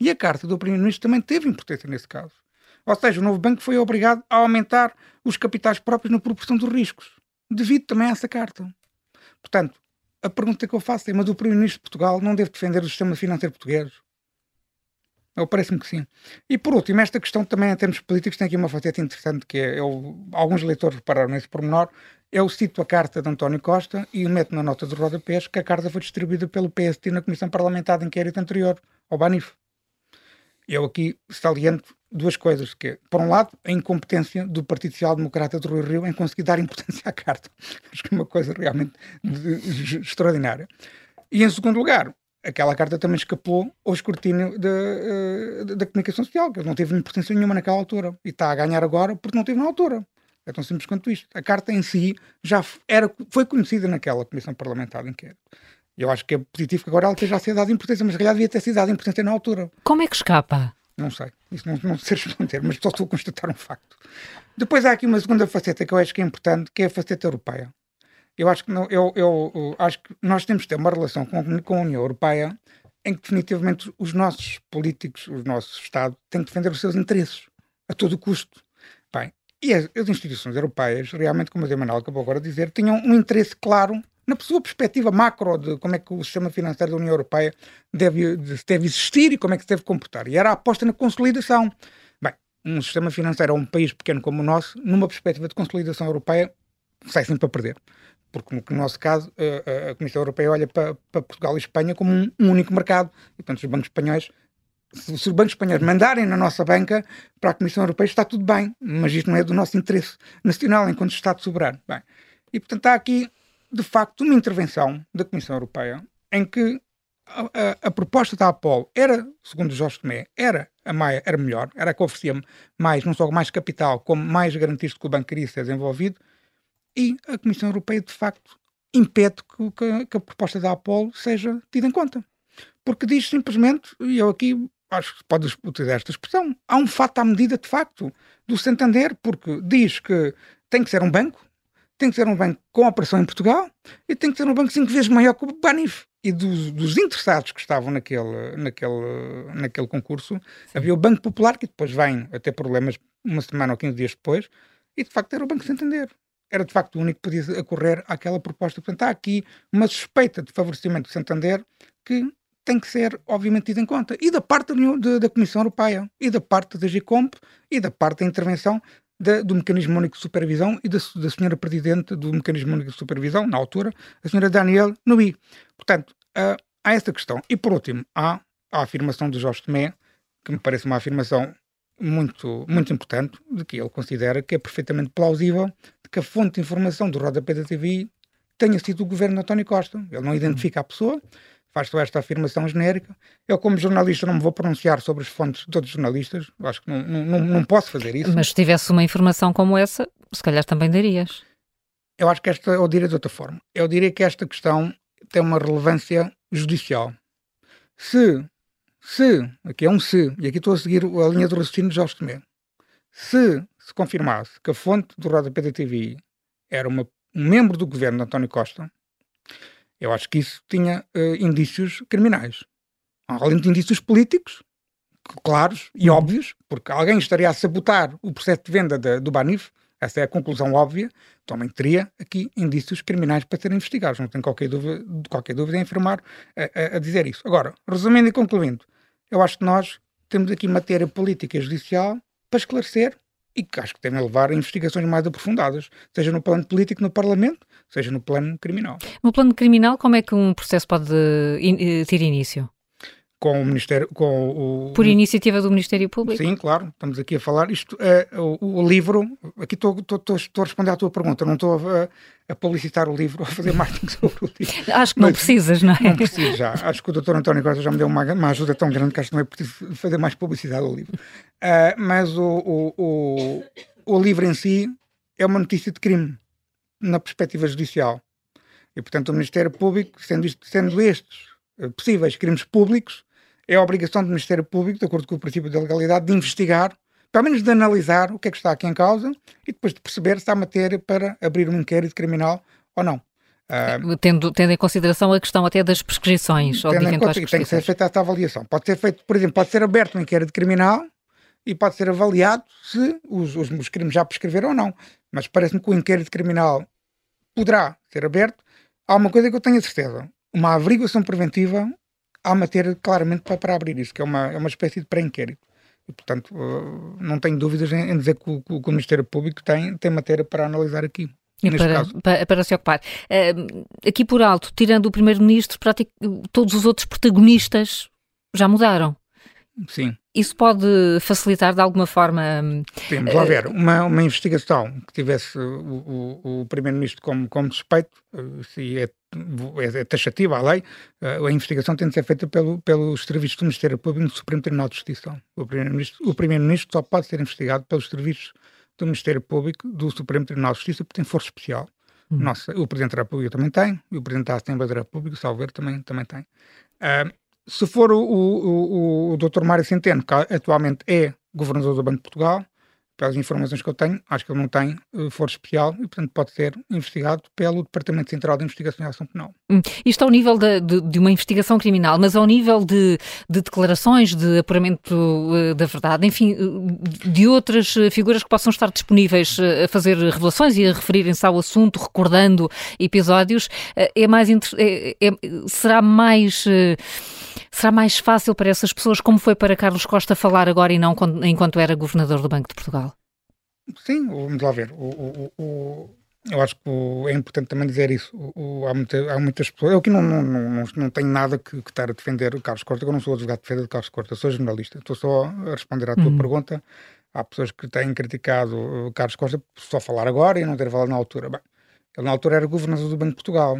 E a carta do Primeiro-Ministro também teve importância nesse caso. Ou seja, o novo banco foi obrigado a aumentar os capitais próprios na proporção dos riscos, devido também a essa carta. Portanto, a pergunta que eu faço é: mas o Primeiro-Ministro de Portugal não deve defender o sistema financeiro português? Eu parece-me que sim. E por último, esta questão também em termos políticos tem aqui uma faceta interessante que é, eu, alguns leitores repararam nesse pormenor, eu cito a carta de António Costa e meto na nota de rodapés que a carta foi distribuída pelo PST na Comissão Parlamentar de Inquérito anterior, ao BANIF. Eu aqui saliento duas coisas, que é, por um lado, a incompetência do Partido Social Democrata do Rio Rio em conseguir dar importância à carta. Acho que é uma coisa realmente de, de, extraordinária. E em segundo lugar, aquela carta também escapou ao escrutínio da, uh, da comunicação social, que não teve importância nenhuma naquela altura. E está a ganhar agora porque não teve na altura. É tão simples quanto isto. A carta em si já era, foi conhecida naquela Comissão Parlamentar de Inquérito. Eu acho que é positivo que agora ela esteja a ser dada importância, mas se calhar devia ter sido dada importância na altura. Como é que escapa? Não sei. Isso não, não sei responder, mas só estou a constatar um facto. Depois há aqui uma segunda faceta que eu acho que é importante, que é a faceta europeia. Eu acho que, não, eu, eu, eu, acho que nós temos de ter uma relação com, com a União Europeia em que definitivamente os nossos políticos, o nosso Estado, têm que defender os seus interesses a todo custo. Bem, e as, as instituições europeias, realmente, como a Manuel acabou agora de dizer, tinham um interesse claro na sua perspectiva macro de como é que o sistema financeiro da União Europeia deve, deve existir e como é que se deve comportar. E era a aposta na consolidação. Bem, um sistema financeiro a um país pequeno como o nosso, numa perspectiva de consolidação europeia, sai sempre a perder porque no nosso caso a, Comissão Europeia olha para, para, Portugal e Espanha como um, único mercado e portanto os bancos espanhóis se, se, os bancos espanhóis mandarem na nossa banca para a Comissão Europeia está tudo bem, mas isto não é do nosso interesse nacional enquanto Estado soberano. Bem, e portanto há aqui de facto uma intervenção da Comissão Europeia em que a, a, a proposta da Apolo era, segundo Jorge Tomé, era a Maia era melhor, era a que oferecia mais, não só mais capital, como mais garantias de que o banco queria ser desenvolvido, e a Comissão Europeia, de facto, impede que, que, que a proposta da Apolo seja tida em conta. Porque diz simplesmente, e eu aqui acho que pode utilizar esta expressão, há um fato à medida, de facto, do Santander, porque diz que tem que ser um banco, tem que ser um banco com operação em Portugal e tem que ser um banco cinco vezes maior que o Banif. E dos, dos interessados que estavam naquele, naquele, naquele concurso, Sim. havia o Banco Popular, que depois vem a ter problemas uma semana ou 15 dias depois, e de facto era o Banco Santander era de facto o único que podia ocorrer àquela proposta. Portanto, há aqui uma suspeita de favorecimento do Santander que tem que ser, obviamente, tida em conta. E da parte da, da Comissão Europeia, e da parte da GCOMP, e da parte da intervenção da, do Mecanismo Único de Supervisão e da, da senhora Presidente do Mecanismo Único de Supervisão, na altura, a senhora Daniel Nui. Portanto, uh, há essa questão. E, por último, há a afirmação de Jorge Tomé, que me parece uma afirmação muito, muito importante, de que ele considera que é perfeitamente plausível que a fonte de informação do rodapé da TV tenha sido o governo de António Costa. Ele não identifica a pessoa, faz só esta afirmação genérica. Eu, como jornalista, não me vou pronunciar sobre as fontes de outros jornalistas, acho que não, não, não posso fazer isso. Mas se tivesse uma informação como essa, se calhar também darias. Eu acho que esta, eu diria de outra forma. Eu diria que esta questão tem uma relevância judicial. Se se, aqui é um se, e aqui estou a seguir a linha do raciocínio de Jorge Tomé, se se confirmasse que a fonte do rodapé da TV era uma, um membro do governo de António Costa, eu acho que isso tinha uh, indícios criminais. Além de indícios políticos, claros e uhum. óbvios, porque alguém estaria a sabotar o processo de venda de, do Banif, essa é a conclusão óbvia, também teria aqui indícios criminais para serem investigados. Não tenho qualquer dúvida, qualquer dúvida em afirmar, a, a, a dizer isso. Agora, resumindo e concluindo, eu acho que nós temos aqui matéria política e judicial para esclarecer e que acho que devem levar a investigações mais aprofundadas, seja no plano político no Parlamento, seja no plano criminal. No plano criminal, como é que um processo pode in ter início? Com o Ministério. Com o, Por iniciativa do Ministério Público? Sim, claro, estamos aqui a falar. Isto é o, o livro. Aqui estou, estou, estou, a responder à tua pergunta, não estou a, a publicitar o livro, a fazer marketing sobre o livro. Acho que não precisas, não é? Não preciso já. Acho que o Dr. António Costa já me deu uma, uma ajuda tão grande que acho que não é preciso fazer mais publicidade ao livro. Uh, mas o, o, o, o livro em si é uma notícia de crime, na perspectiva judicial. E, portanto, o Ministério Público, sendo, isto, sendo estes possíveis crimes públicos, é a obrigação do Ministério Público, de acordo com o princípio da legalidade, de investigar, pelo menos de analisar o que é que está aqui em causa e depois de perceber se há matéria para abrir um inquérito criminal ou não. Uh, tendo, tendo em consideração a questão até das prescrições ou de eventuais prescrições. Tem que ser feita essa avaliação. Pode ser feito, por exemplo, pode ser aberto um inquérito criminal e pode ser avaliado se os, os, os crimes já prescreveram ou não. Mas parece-me que o inquérito criminal poderá ser aberto. Há uma coisa que eu tenho a certeza: uma averiguação preventiva há matéria claramente para, para abrir isso, que é uma, é uma espécie de pré-inquérito. E, portanto, uh, não tenho dúvidas em, em dizer que o, que o, Ministério Público tem, tem matéria para analisar aqui. Para, para, para, se ocupar. Uh, aqui por alto, tirando o Primeiro-Ministro, todos os outros protagonistas já mudaram. Sim. Isso pode facilitar de alguma forma. Temos lá ver, uma, uma investigação que tivesse o, o, o Primeiro-Ministro como, como suspeito, se é, é, é taxativa a lei, a investigação tem de ser feita pelo, pelos serviços do Ministério Público no Supremo Tribunal de Justiça. O Primeiro-Ministro o Primeiro só pode ser investigado pelos serviços do Ministério Público do Supremo Tribunal de Justiça porque tem força especial. Hum. Nossa, o Presidente da República também tem, e o Presidente da Assembleia da República, Salver, também, também tem. Uh, se for o, o, o, o Dr. Mário Centeno, que atualmente é governador do Banco de Portugal, pelas informações que eu tenho, acho que ele não tem uh, força especial e, portanto, pode ser investigado pelo Departamento Central de Investigação e Ação Penal. Hum, isto ao nível de, de, de, uma investigação criminal, mas ao nível de, de declarações, de apuramento uh, da verdade, enfim, uh, de outras figuras que possam estar disponíveis a fazer revelações e a referirem-se ao assunto, recordando episódios, é mais é, é, será mais será mais fácil para essas pessoas, como foi para Carlos Costa falar agora e não enquanto era governador do Banco de Portugal? Sim, vamos lá ver. O, o, o, eu acho que é importante também dizer isso. há, muita, há, muitas pessoas. Eu aqui não, não, não, não tenho nada que, que, estar a defender o Carlos Costa, eu não sou advogado de defesa de Carlos Costa, sou jornalista. Estou só a responder à tua uhum. pergunta. Há pessoas que têm criticado o Carlos Costa por só falar agora e não ter falado na altura. Bem, ele, na altura, era governador do Banco de Portugal.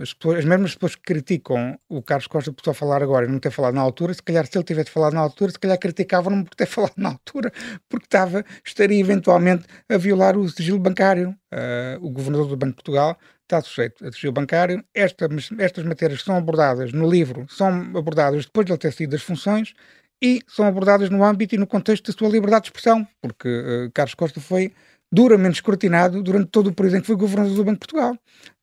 As, pessoas, as mesmas pessoas que criticam o Carlos Costa por só falar agora e não ter falado na altura, se calhar, se ele tivesse falado na altura, se calhar criticavam-no por ter falado na altura, porque estava, estaria eventualmente a violar o sigilo bancário. Uh, o governador do Banco de Portugal está sujeito a sigilo bancário. Esta, estas matérias são abordadas no livro são abordadas depois de ele ter sido das funções e são abordadas no âmbito e no contexto da sua liberdade de expressão, porque uh, Carlos Costa foi duramente escrutinado durante todo o período em que foi governador do Banco de Portugal.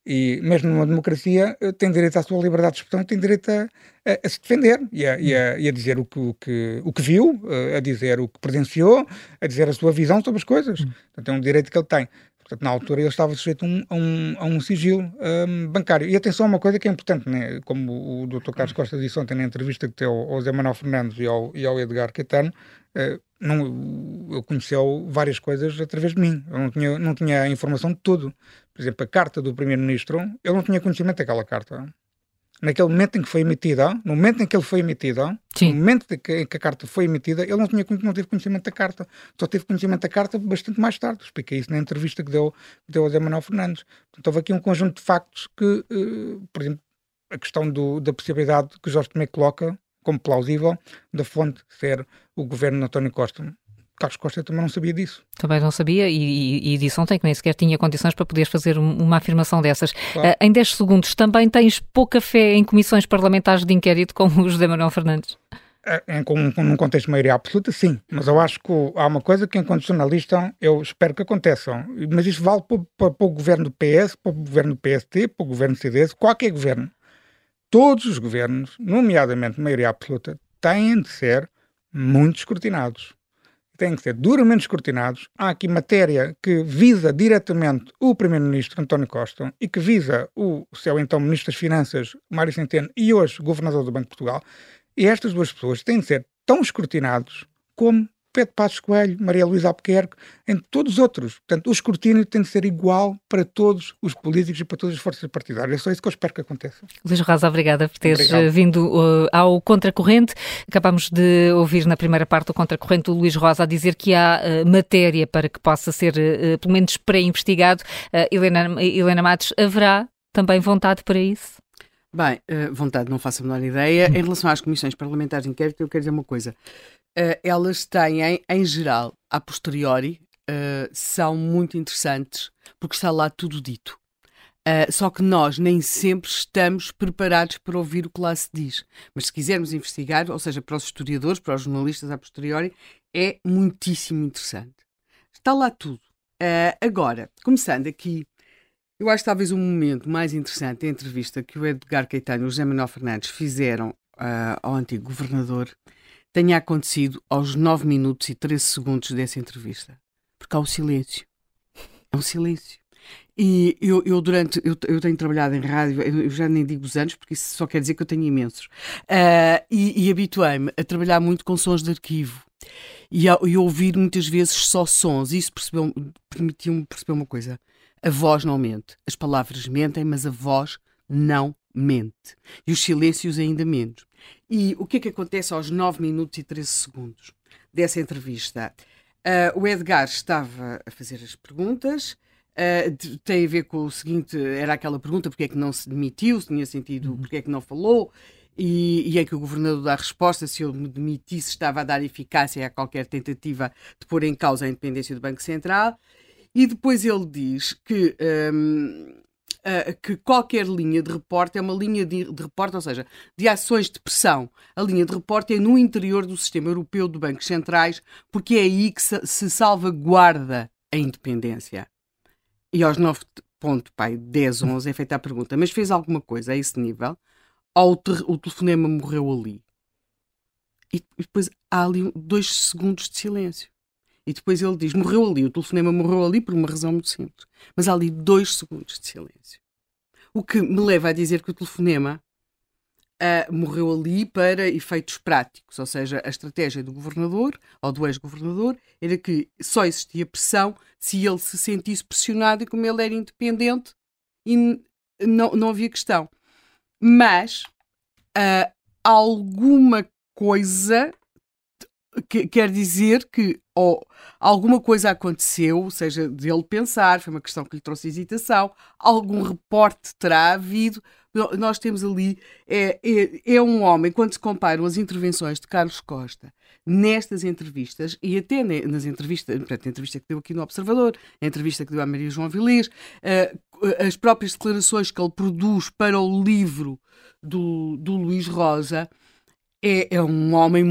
E mesmo numa democracia eh, tem direito à sua liberdade de expressão, tem direito a, a, a se defender e a, e, e a, dizer o que, o, que, o que viu, eh, a dizer o que presenciou, a dizer a sua visão sobre as coisas. Hum. Portanto, é um direito que ele tem. Portanto, na altura ele estava sujeito a um, a um, a um sigilo um, bancário. E atenção a uma coisa que é importante, né? como o Dr. Carlos Costa disse ontem na entrevista que deu ao Zé Manuel Fernandes e ao, e ao Edgar Caetano, uh, não, eu conheceu várias coisas através de mim. Eu não tinha, não tinha a informação de tudo. Por exemplo, a carta do Primeiro-Ministro, ele não tinha conhecimento daquela carta naquele momento em que foi emitida, no momento em que ele foi emitida, Sim. no momento em que, em que, a carta foi emitida, ele não, tinha, não teve conhecimento da carta. Só teve conhecimento da carta bastante mais tarde. Expliquei isso na entrevista que deu, que deu a Zé Manuel Fernandes. Portanto, houve aqui um conjunto de factos que, uh, por exemplo, a questão do, da possibilidade que Jorge Tomé coloca como plausível da fonte ser o governo de António Costa. Carlos Costa também não sabia disso. Também não sabia e, e, e disse ontem que nem sequer tinha condições para poder fazer uma afirmação dessas. Claro. Uh, em 10 segundos, também tens pouca fé em comissões parlamentares de inquérito como o José Manuel Fernandes? É, em, com, com, num contexto de maioria absoluta, sim. Mas eu acho que há uma coisa que, enquanto jornalista, eu espero que aconteça. Mas isso vale para, para, para o governo do PS, para o governo do PST, para o governo do CDS, qualquer governo. Todos os governos, nomeadamente maioria absoluta, têm de ser muito escrutinados têm que ser duramente escrutinados. Há aqui matéria que visa diretamente o Primeiro-Ministro António Costa e que visa o seu então Ministro das Finanças, Mário Centeno, e hoje Governador do Banco de Portugal. E estas duas pessoas têm de ser tão escrutinados como Pedro Passos Coelho, Maria Luísa Albuquerque, entre todos os outros. Portanto, o escrutínio tem de ser igual para todos os políticos e para todas as forças partidárias. É só isso que eu espero que aconteça. Luís Rosa, obrigada por teres Obrigado. vindo uh, ao Contracorrente. Acabamos de ouvir na primeira parte do Contracorrente o Luís Rosa a dizer que há uh, matéria para que possa ser, uh, pelo menos, pré-investigado. Uh, Helena, Helena Matos, haverá também vontade para isso? Bem, uh, vontade não faço a menor ideia. Em relação às comissões parlamentares de inquérito, eu quero dizer uma coisa uh, elas têm, em geral, a posteriori, uh, são muito interessantes porque está lá tudo dito. Uh, só que nós nem sempre estamos preparados para ouvir o que lá se diz. Mas se quisermos investigar, ou seja, para os historiadores, para os jornalistas a posteriori, é muitíssimo interessante. Está lá tudo. Uh, agora, começando aqui, eu acho talvez o momento mais interessante da entrevista que o Edgar Caetano e o José Manuel Fernandes fizeram uh, ao antigo governador tenha acontecido aos 9 minutos e 13 segundos dessa entrevista. Porque há o silêncio. É um silêncio. E eu, eu durante. Eu, eu, tenho trabalhado em rádio, eu já nem digo os anos, porque isso só quer dizer que eu tenho imensos. Uh, e, e habituei-me a trabalhar muito com sons de arquivo e, a, e ouvir muitas vezes só sons. Isso permitiu-me perceber uma coisa: a voz não mente. As palavras mentem, mas a voz não mente. E os silêncios ainda menos. E o que é que acontece aos 9 minutos e 13 segundos dessa entrevista? Uh, o Edgar estava a fazer as perguntas. Uh, tem a ver com o seguinte: era aquela pergunta, porque é que não se demitiu, se tinha sentido, uhum. porque é que não falou, e, e é que o governador dá a resposta se eu me demitisse estava a dar eficácia a qualquer tentativa de pôr em causa a independência do Banco Central. E depois ele diz que, um, uh, que qualquer linha de reporte é uma linha de, de reporte, ou seja, de ações de pressão. A linha de reporte é no interior do sistema europeu de bancos centrais, porque é aí que se, se salvaguarda a independência. E aos 9 ponto, pai, 10, 11 é feita a pergunta, mas fez alguma coisa a esse nível? ou o telefonema morreu ali. E, depois há ali dois segundos de silêncio. E depois ele diz: morreu ali, o telefonema morreu ali por uma razão muito simples. Mas há ali dois segundos de silêncio. O que me leva a dizer que o telefonema uh, morreu ali para efeitos práticos, ou seja, a estratégia do governador ou do ex-governador era que só existia pressão se ele se sentisse pressionado e como ele era independente e não, não havia questão mas uh, alguma coisa que, quer dizer que ou alguma coisa aconteceu, seja dele pensar, foi uma questão que lhe trouxe hesitação, algum reporte terá havido. Nós temos ali, é, é, é um homem, quando se comparam as intervenções de Carlos Costa nestas entrevistas e até nas entrevistas, portanto, a entrevista que deu aqui no Observador, a entrevista que deu à Maria João Vilês, uh, as próprias declarações que ele produz para o livro do, do Luís Rosa, é, é um homem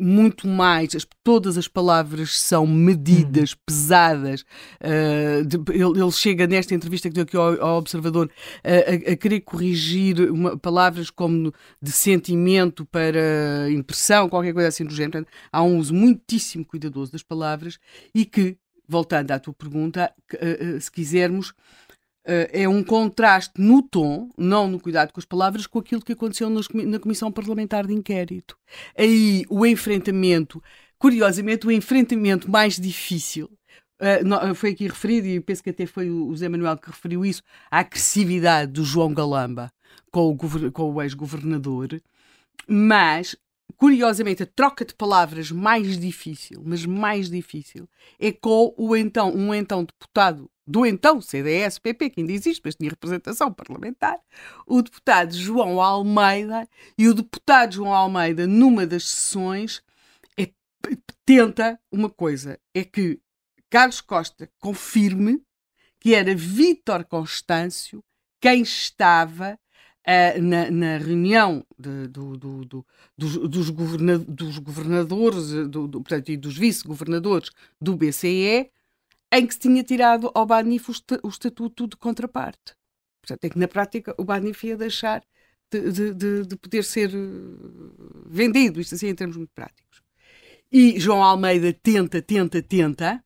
muito mais. As, todas as palavras são medidas, hum. pesadas. Uh, de, ele, ele, chega nesta entrevista que deu aqui ao, ao Observador uh, a, a, querer corrigir uma, palavras como de sentimento para impressão, qualquer coisa assim do género. Portanto, há um uso muitíssimo cuidadoso das palavras e que, voltando à tua pergunta, uh, se quisermos é um contraste no tom, não no cuidado com as palavras, com aquilo que aconteceu na Comissão Parlamentar de Inquérito. Aí o enfrentamento, curiosamente, o enfrentamento mais difícil. Uh, foi aqui referido, e penso que até foi o Zé Manuel que referiu isso, a agressividade do João Galamba com o, o ex-governador, mas curiosamente, a troca de palavras mais difícil, mas mais difícil, é com o então, um então deputado do então CDS-PP, que ainda existe, mas tinha representação parlamentar, o deputado João Almeida, e o deputado João Almeida, numa das sessões, é, tenta uma coisa, é que Carlos Costa confirme que era Vítor Constâncio quem estava uh, na, na, reunião de, do, do, do, dos, dos, governa, dos, governadores portanto, e dos vice-governadores do BCE em que se tinha tirado ao Banif o, estatuto de contraparte. Portanto, é que na prática o Banif ia deixar de, de, de, de, poder ser eh, vendido, isto assim em termos muito práticos. E João Almeida tenta, tenta, tenta,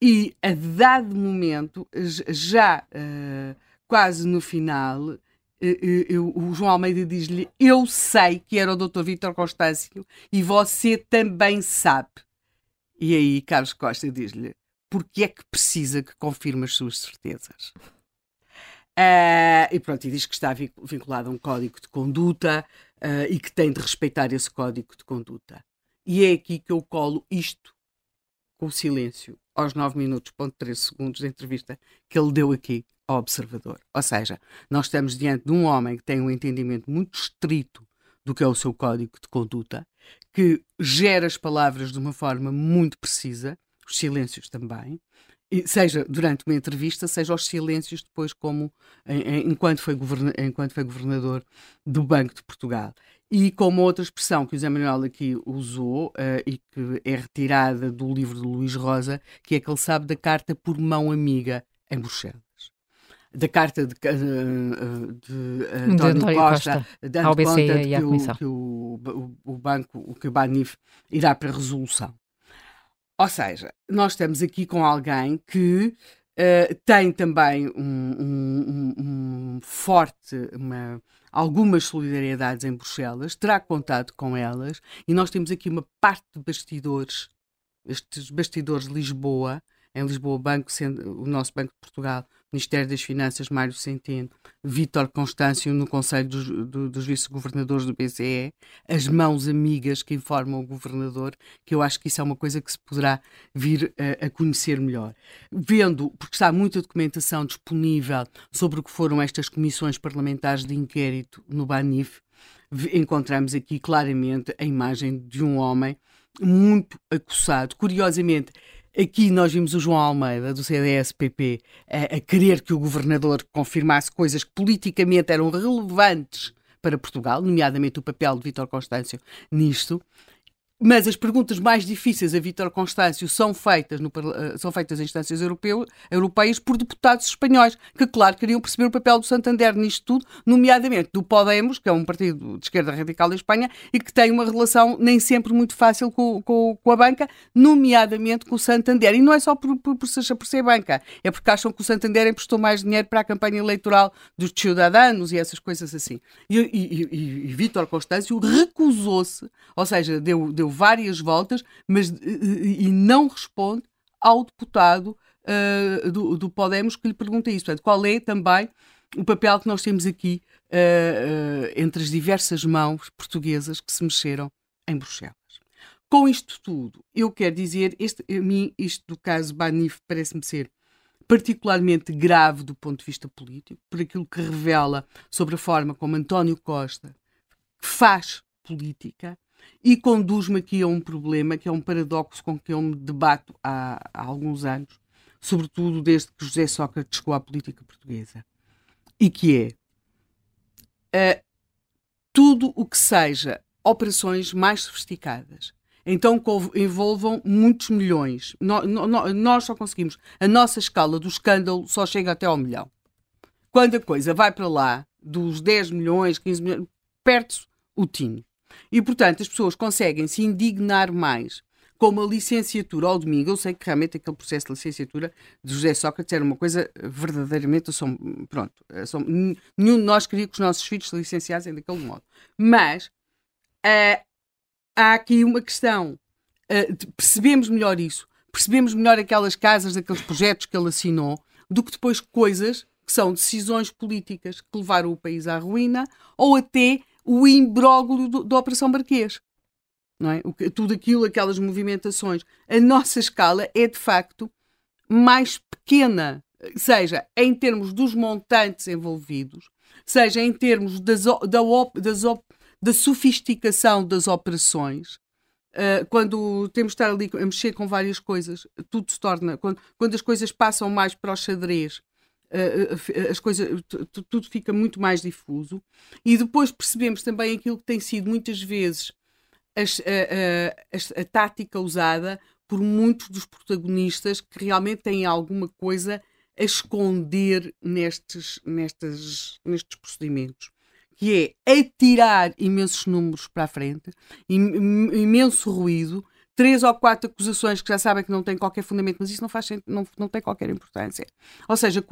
e a dado momento, já uh, quase no final, uh, uh, o João Almeida diz-lhe: Eu sei que era o Dr. Vítor Constâncio e você também sabe. E aí Carlos Costa diz-lhe: porque é que precisa que confirme as suas certezas. Uh, e pronto, e diz que está vinculado a um código de conduta uh, e que tem de respeitar esse código de conduta. E é aqui que eu colo isto com silêncio aos 9 minutos, ponto 13 segundos da entrevista que ele deu aqui ao Observador. Ou seja, nós estamos diante de um homem que tem um entendimento muito estrito do que é o seu código de conduta, que gera as palavras de uma forma muito precisa, os silêncios também, seja durante uma entrevista, seja aos silêncios depois, como enquanto foi, enquanto foi governador do Banco de Portugal. E como outra expressão que o Zé Manuel aqui usou uh, e que é retirada do livro de Luís Rosa, que é que ele sabe da carta por mão amiga em Bruxelas. Da carta de, de, de António Costa, Costa dando conta de que, o, que o, o, o, banco, que o Banif irá para resolução. Ou seja, nós estamos aqui com alguém que uh, tem também um, um, um, forte, uma, algumas solidariedades em Bruxelas, terá contado com elas, e nós temos aqui uma parte de bastidores, estes bastidores de Lisboa, em Lisboa, banco, o nosso Banco de Portugal, Ministério das Finanças, Mário Centeno, Vítor Constâncio, no Conselho dos, do, dos Vice-Governadores do BCE, as mãos amigas que informam o Governador, que eu acho que isso é uma coisa que se poderá vir a, a conhecer melhor. Vendo, porque está muita documentação disponível sobre o que foram estas comissões parlamentares de inquérito no BANIF, encontramos aqui claramente a imagem de um homem muito acossado. Curiosamente, Aqui nós vimos o João Almeida, do CDS-PP, a, a querer que o governador confirmasse coisas que politicamente eram relevantes para Portugal, nomeadamente o papel de Vítor Constâncio nisto. Mas as perguntas mais difíceis a Vítor Constâncio são feitas, no, eh, são feitas em instâncias europeu, europeias por deputados espanhóis, que, claro, queriam perceber o papel do Santander nisto tudo, nomeadamente do Podemos, que é um partido de esquerda radical da Espanha, e que tem uma relação nem sempre muito fácil com, com, com a banca, nomeadamente com o Santander. E não é só por, por, por, por ser banca, é porque acham que o Santander emprestou mais dinheiro para a campanha eleitoral dos cidadãos e essas coisas assim. E, e, e, e Vítor Constâncio recusou-se, ou seja, deu, deu deu várias voltas, mas e não responde ao deputado uh, do, do Podemos que lhe pergunta isso. Portanto, qual é também o papel que nós temos aqui uh, uh, entre as diversas mãos portuguesas que se mexeram em Bruxelas. Com isto tudo, eu quero dizer, este, a mim, isto do caso Banif parece-me ser particularmente grave do ponto de vista político, por aquilo que revela sobre a forma como António Costa faz política e conduz-me aqui a um problema que é um paradoxo com que eu me debato há, há alguns anos, sobretudo desde que José Sócrates chegou à política portuguesa, e que é uh, tudo o que seja operações mais sofisticadas, então envolvam muitos milhões. No, no, nós só conseguimos, a nossa escala do escândalo só chega até ao milhão. Quando a coisa vai para lá, dos 10 milhões, 15 milhões, perde-se o tino. E, portanto, as pessoas conseguem se indignar mais com uma licenciatura ao domingo. Eu sei que realmente aquele processo de licenciatura de José Sócrates era uma coisa verdadeiramente. Som, pronto, som, nenhum de nós queria que os nossos filhos se licenciassem daquele modo. Mas uh, há aqui uma questão. Uh, percebemos melhor isso, percebemos melhor aquelas casas, aqueles projetos que ele assinou, do que depois coisas que são decisões políticas que levaram o país à ruína ou até o imbróglio da Operação Marquês. Não é? Tudo aquilo, aquelas movimentações. A nossa escala é, de facto, mais pequena, seja em termos dos montantes envolvidos, seja em termos das, da, das, da sofisticação das operações. Uh, quando temos de estar ali a mexer com várias coisas, tudo se torna. Quando, quando as coisas passam mais para o xadrez as coisas, tudo fica muito mais difuso. E depois percebemos também aquilo que tem sido muitas vezes as, a, a, a, tática usada por muitos dos protagonistas que realmente têm alguma coisa a esconder nestes, nestes, nestes procedimentos. Que é atirar imensos números para a frente, imenso ruído, três ou quatro acusações que já sabem que não têm qualquer fundamento, mas isso não, faz, não, não tem qualquer importância. Ou seja,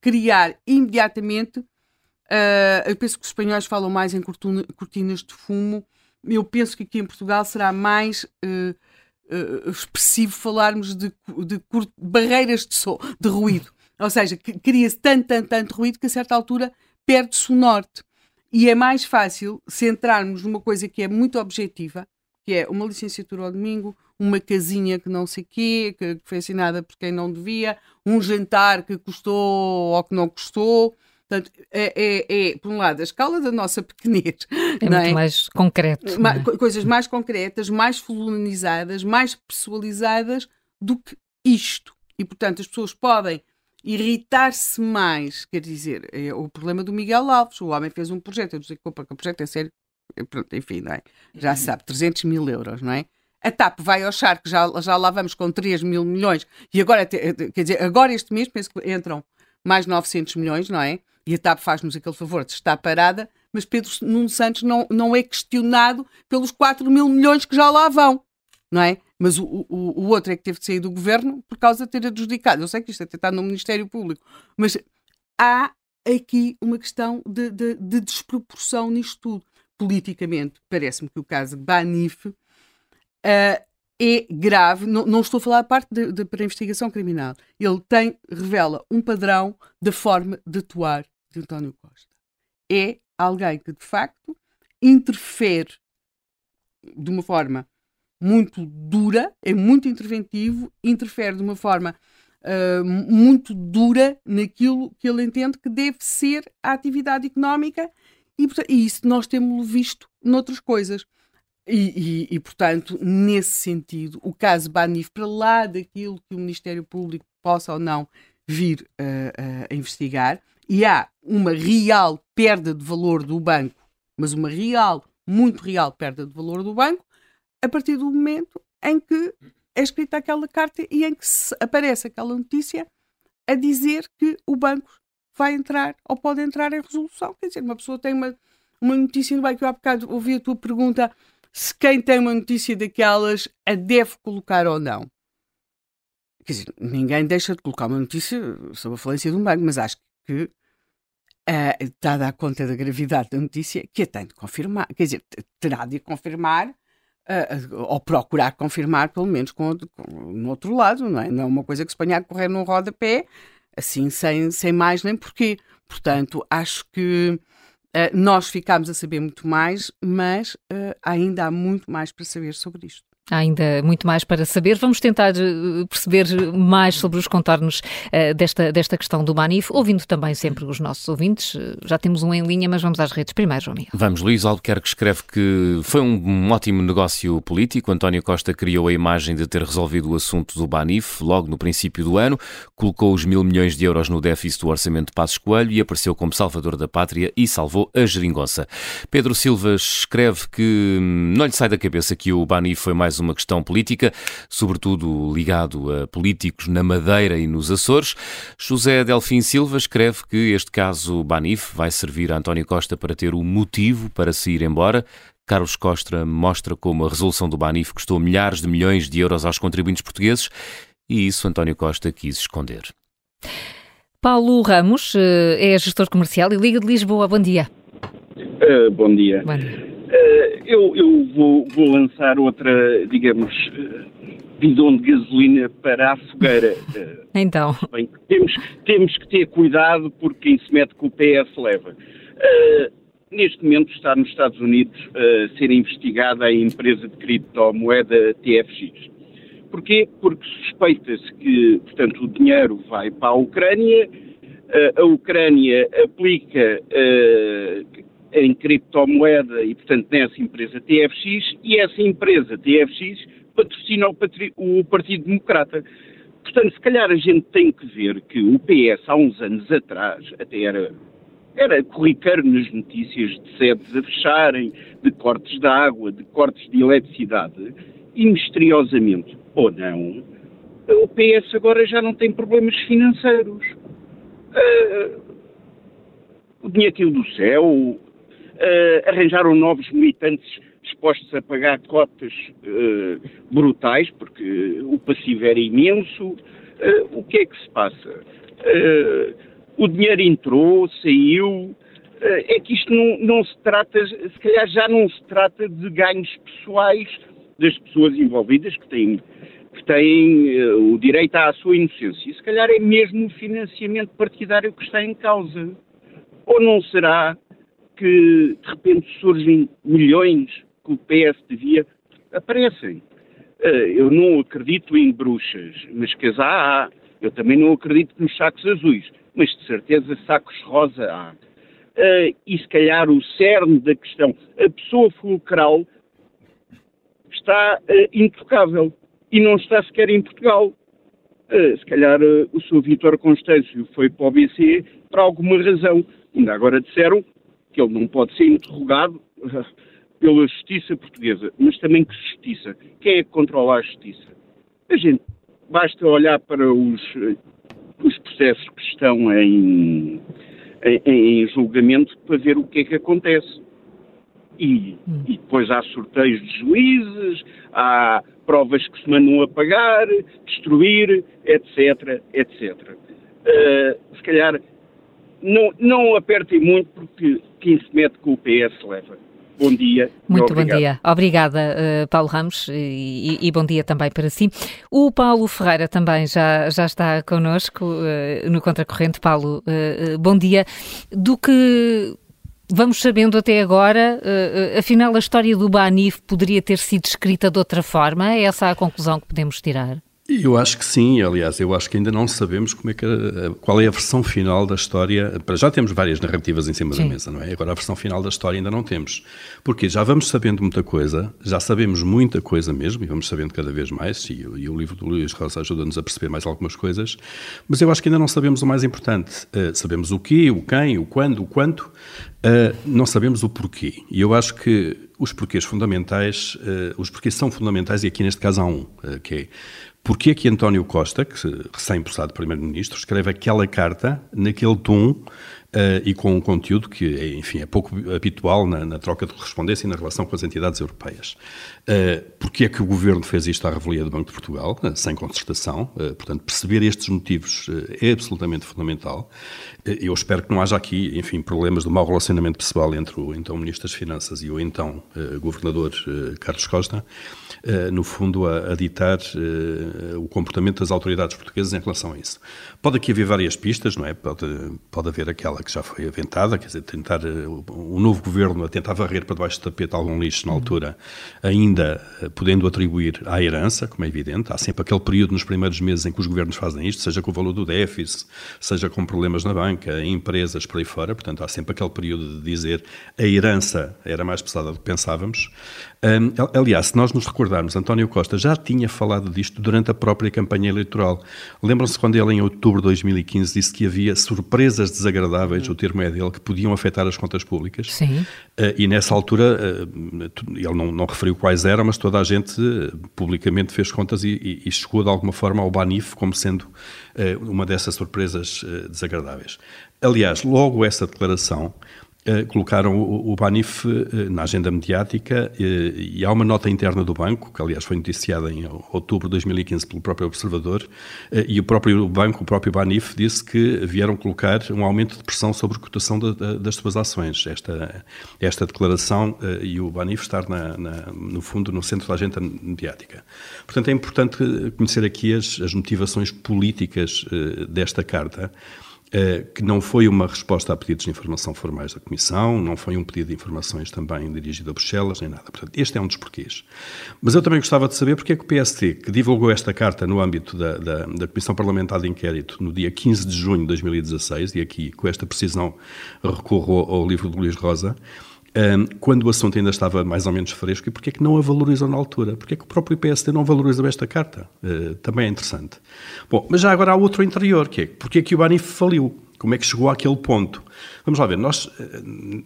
criar imediatamente, uh, eu penso que os espanhóis falam mais em cortinas de fumo, eu penso que aqui em Portugal será mais uh, uh, expressivo falarmos de, de barreiras de, so, de ruído. Ou seja, cria-se tanto, tanto, tanto ruído que a certa altura perde-se o norte. E é mais fácil centrarmos numa coisa que é muito objetiva, que é uma licenciatura ao domingo, uma casinha que não sei quê, que foi assinada por quem não devia, um jantar que custou ou que não custou. Portanto, é, é, é por um lado, a escala da nossa pequenez. É muito é? mais concreto. Ma é? Coisas mais concretas, mais fulanizadas, mais pessoalizadas do que isto. E, portanto, as pessoas podem irritar-se mais. Quer dizer, é o problema do Miguel Alves. O homem fez um projeto. Eu disse, que o projeto é sério. Pronto, enfim, não é? já se sabe, 300 mil euros, não é? A TAP vai ao charco, já, já lá vamos com 3 mil milhões, e agora, quer dizer, agora este mês penso que entram mais 900 milhões, não é? E a TAP faz-nos aquele favor de estar parada, mas Pedro Nuno Santos não, não é questionado pelos 4 mil milhões que já lá vão, não é? Mas o, o, o outro é que teve de sair do governo por causa de ter adjudicado. Eu sei que isto é tentado no Ministério Público, mas há aqui uma questão de, de, de desproporção nisto tudo. Politicamente, parece-me que o caso Banif uh, é grave. Não, não, estou a falar a parte para a investigação criminal. Ele tem, revela um padrão da forma de atuar de António Costa. É alguém que, de facto, interfere de uma forma muito dura, é muito interventivo, interfere de uma forma uh, muito dura naquilo que ele entende que deve ser a atividade económica e, e isso nós temos visto noutras coisas. E, e, e, portanto, nesse sentido, o caso Banif, para lá daquilo que o Ministério Público possa ou não vir uh, uh, a investigar, e há uma real perda de valor do banco, mas uma real, muito real perda de valor do banco, a partir do momento em que é escrita aquela carta e em que aparece aquela notícia a dizer que o banco vai entrar ou pode entrar em resolução. Quer dizer, uma pessoa tem uma, uma notícia no banco, eu há bocado ouvi a tua pergunta se quem tem uma notícia daquelas a deve colocar ou não. Quer dizer, ninguém deixa de colocar uma notícia sobre a falência de um banco, mas acho que, uh, dada a conta da gravidade da notícia, que a tem de confirmar. Quer dizer, terá de confirmar uh, ou procurar confirmar, pelo menos com, com, no outro lado, não é? Não é uma coisa que se ponha a correr num rodapé, assim, sem, sem mais nem porquê. Portanto, acho que uh, nós ficámos a saber muito mais, mas uh, ainda há muito mais para saber sobre isto. Há ainda muito mais para saber. Vamos tentar eh, perceber mais sobre os contornos uh, desta, desta questão do Manif, ouvindo também sempre os nossos ouvintes. Eh, já temos um em linha, mas vamos às redes primeiro, João Miguel. Vamos. Luís Albuquerque escreve que foi um, um, ótimo negócio político. António Costa criou a imagem de ter resolvido o assunto do Banif logo no princípio do ano, colocou os mil milhões de euros no déficit do orçamento de Passos Coelho e apareceu como salvador da pátria e salvou a geringonça. Pedro Silva escreve que hum, não lhe sai da cabeça que o Banif foi mais mais uma questão política, sobretudo ligado a políticos na Madeira e nos Açores. José Delfim Silva escreve que este caso Banif vai servir a António Costa para ter o motivo para se ir embora. Carlos Costa mostra como a resolução do Banif custou milhares de milhões de euros aos contribuintes portugueses e isso António Costa quis esconder. Paulo Ramos eh, é gestor comercial e Liga de Lisboa. Bom dia. Uh, bom dia. Bom dia. Uh, eu, eu vou, vou, lançar outra, digamos, uh, bidão de gasolina para a fogueira. Uh, então. Bem, temos, temos que ter cuidado porque quem se mete com o PS leva. Neste momento está nos Estados Unidos a ser investigada a empresa de criptomoeda TFX. Porquê? Porque suspeita-se que, portanto, o dinheiro vai para a Ucrânia, a Ucrânia aplica em criptomoeda e, portanto, nessa empresa TFX, e essa empresa TFX patrocina o, o Partido Democrata. Portanto, se calhar a gente tem que ver que o PS, há uns anos atrás, até era, era corriqueiro nas notícias de sedes a fecharem, de cortes de água, de cortes de eletricidade, e misteriosamente, ou não, o PS agora já não tem problemas financeiros. Uh, o dinheiro caiu do céu, uh, arranjaram novos militantes dispostos a pagar cotas uh, brutais, porque o passivo era imenso. Uh, o que é que se passa? o dinheiro entrou, saiu. é que isto não, não se trata, se calhar já não se trata de ganhos pessoais das pessoas envolvidas que têm que têm uh, o direito à sua inocência. E se calhar é mesmo o financiamento partidário que está em causa. Ou não será que de repente surgem milhões que o PS devia, aparecem. Eh, eu não acredito em bruxas, mas que as há, há. Eu também não acredito nos sacos azuis, mas de certeza sacos rosa há. Eh, e se calhar o cerne da questão, a pessoa fulcral está uh, intocável e não está sequer em Portugal. se calhar o Sr. Vítor Constâncio foi para o BC por alguma razão. Ainda agora disseram que ele não pode ser interrogado uh, pela justiça portuguesa. Mas também que justiça? Quem é que controla a justiça? A gente, basta olhar para os, os processos que estão em, em, em julgamento para ver o que é que acontece. E, hum. e, depois há sorteios de juízes, há provas que se mandam apagar, destruir, etc, etc. Uh, se calhar não, não apertem muito porque quem se mete com o PS leva. Bom dia. Muito bom dia. Obrigada, uh, Paulo Ramos, e, e, bom dia também para si. O Paulo Ferreira também já, já está connosco uh, no Contracorrente. Paulo, uh, bom dia. Do que vamos sabendo até agora, afinal a história do Banif poderia ter sido escrita de outra forma? É essa a conclusão que podemos tirar? Eu acho que sim, aliás, eu acho que ainda não sabemos é que, qual é a versão final da história. Para já temos várias narrativas em cima sim. da mesa, não é? Agora a versão final da história ainda não temos. Porque já vamos sabendo muita coisa, já sabemos muita coisa mesmo, e vamos sabendo cada vez mais, e, e o livro do Luís Rosa ajuda-nos a perceber mais algumas coisas, mas eu acho que ainda não sabemos o mais importante. Uh, sabemos o quê, o quem, o quando, o quanto, uh, não sabemos o porquê. E eu acho que os porquês fundamentais, uh, os porquês são fundamentais, e aqui neste caso há um, que é Porquê é que António Costa, que recém-possado Primeiro-Ministro, escreve aquela carta naquele tom Uh, e com um conteúdo que, é, enfim, é pouco habitual na, na, troca de correspondência e na relação com as entidades europeias. Uh, Porquê é que o Governo fez isto à revelia do Banco de Portugal, uh, sem concertação? Uh, portanto, perceber estes motivos é absolutamente fundamental. eu espero que não haja aqui, enfim, problemas do mau relacionamento pessoal entre o então Ministro das Finanças e o então Governador Carlos Costa, no fundo, a, a ditar o comportamento das autoridades portuguesas em relação a isso. Pode aqui haver várias pistas, não é? Pode, pode haver aquela que já foi aventada, quer dizer, tentar o novo Governo a tentar varrer para debaixo do tapete algum lixo na altura, ainda podendo atribuir à herança, como é evidente. Há sempre aquele período nos primeiros meses em que os governos fazem isto, seja com o valor do déficit, seja com problemas na banca, em empresas, por aí fora. Portanto, há sempre aquele período de dizer a herança era mais pesada do que pensávamos. Um, aliás, se nós nos recordarmos, António Costa já tinha falado disto durante a própria campanha eleitoral. Lembram-se quando ele, em outubro de 2015, disse que havia surpresas desagradáveis, o termo é dele, que podiam afetar as contas públicas? Sim. Uh, e nessa altura, uh, ele não, não referiu quais eram, mas toda a gente publicamente fez contas e, e, e chegou de alguma forma ao Banif como sendo uh, uma dessas surpresas desagradáveis. Aliás, logo essa declaração eh, colocaram o, Banif uh, na agenda mediática uh, e há uma nota interna do banco, que aliás foi noticiada em outubro de 2015 pelo próprio Observador, e o próprio banco, o próprio Banif, disse que vieram colocar um aumento de pressão sobre a cotação das suas ações. Esta, esta declaração e o Banif estar, na, na, no fundo, no centro da agenda mediática. Portanto, é importante conhecer aqui as, as motivações políticas desta carta. Eh, que não foi uma resposta a pedidos de informação formais da Comissão, não foi um pedido de informações também dirigido a Bruxelas, nem nada. Portanto, este é um dos porquês. Mas eu também gostava de saber porque é que o PST, que divulgou esta carta no âmbito da, da, da Comissão Parlamentar de Inquérito no dia 15 de junho de 2016, e aqui com esta precisão recorro ao livro de Luís Rosa, um, quando o assunto ainda estava mais ou menos fresco, e porque é que não a valorizam na altura? Porque é que o próprio PSD não valorizou esta carta? Uh, também é interessante. Bom, mas já agora há outro interior, que é porque é que o Banif faliu? Como é que chegou àquele ponto? Vamos lá ver, nós, eh,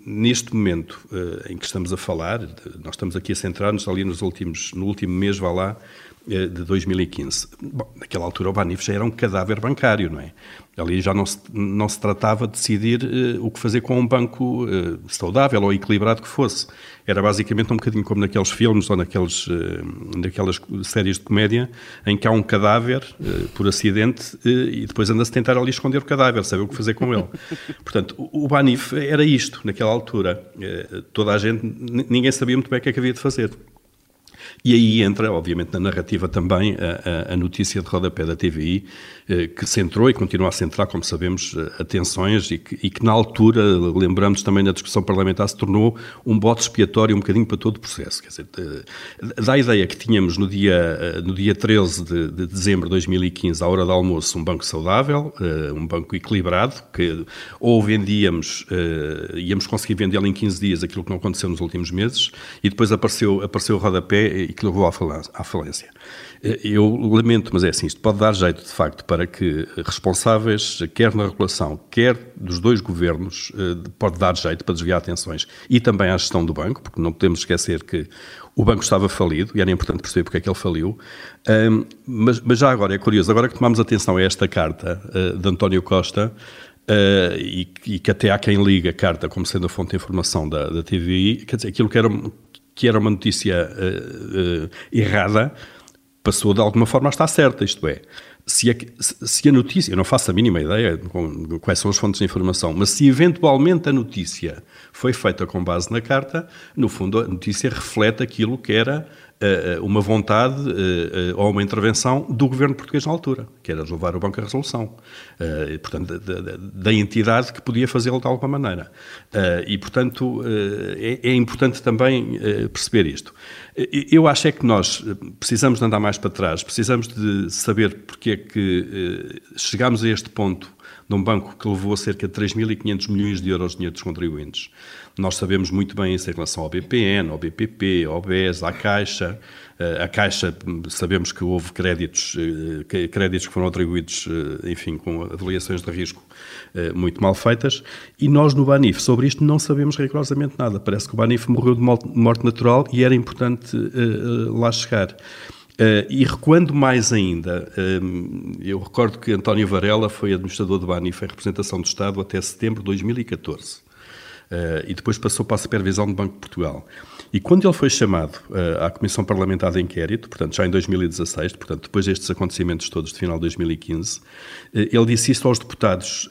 neste momento uh, em que estamos a falar, nós estamos aqui a centrar-nos ali nos últimos, no último mês, vá lá, de 2015. Bom, naquela altura o Banif já era um cadáver bancário, não é? Ali já não se, não se tratava de decidir uh, o que fazer com um banco uh, saudável ou equilibrado que fosse. Era basicamente um bocadinho como naqueles filmes ou naqueles, uh, naquelas séries de comédia em que há um cadáver por acidente e depois anda-se tentar ali esconder o cadáver, saber o que fazer com ele. Portanto, o, o Banif era isto naquela altura. toda a gente, ninguém sabia muito bem o que é que havia de fazer. E aí entra, obviamente, na narrativa também a, a, notícia de rodapé da TVI, eh, que centrou e continua a centrar, como sabemos, eh, atenções e que, e que, na altura, lembramos também na discussão parlamentar, se tornou um bote expiatório um bocadinho para todo o processo. Quer dizer, dá a ideia que tínhamos no dia, eh, no dia 13 de, de dezembro de 2015, à hora do almoço, um banco saudável, um banco equilibrado, que ou vendíamos, íamos conseguir vendê-lo em 15 dias, aquilo que não aconteceu nos últimos meses, e depois apareceu, apareceu o rodapé e que levou à falência. Eu lamento, mas é assim, isto pode dar jeito, de facto, para que responsáveis, quer na regulação, quer dos dois governos, pode dar jeito para desviar atenções e também à gestão do banco, porque não podemos esquecer que o banco estava falido e era importante perceber porque é que ele faliu. mas, mas, já agora, é curioso, agora que tomamos atenção a esta carta de António Costa, Uh, e, e, que até há quem liga a carta como sendo a fonte de informação da, da TVI, quer dizer, aquilo que era, que era uma notícia uh, uh, errada passou de alguma forma a estar certa, isto é, se a, se a notícia, eu não faço a mínima ideia com, quais são as fontes de informação, mas se eventualmente a notícia foi feita com base na carta, no fundo a notícia reflete aquilo que era uma vontade uh, ou uma intervenção do governo português na altura, que era levar o banco à resolução, portanto, da, entidade que podia fazê-lo de alguma maneira. e, portanto, é, é, importante também perceber isto. Eu acho é que nós precisamos de andar mais para trás, precisamos de saber porque é que chegámos a este ponto de um banco que levou cerca de 3.500 milhões de euros de dinheiro dos contribuintes. Nós sabemos muito bem isso em relação ao BPN, ao BPP, ao BES, à Caixa. Eh, a Caixa, sabemos que houve créditos, eh, créditos que foram atribuídos, eh, enfim, com avaliações de risco muito mal feitas, e nós no Banif sobre isto não sabemos rigorosamente nada. Parece que o Banif morreu de morte natural e era importante lá chegar. Uh, e recuando mais ainda, um, eu recordo que António Varela foi administrador do Banif em representação do Estado até setembro de 2014. Eh, e depois passou para a supervisão do Banco de Portugal. E quando ele foi chamado uh, à Comissão Parlamentar de Inquérito, portanto já em 2016, portanto depois destes acontecimentos todos de final de 2015, uh, ele disse isto aos deputados,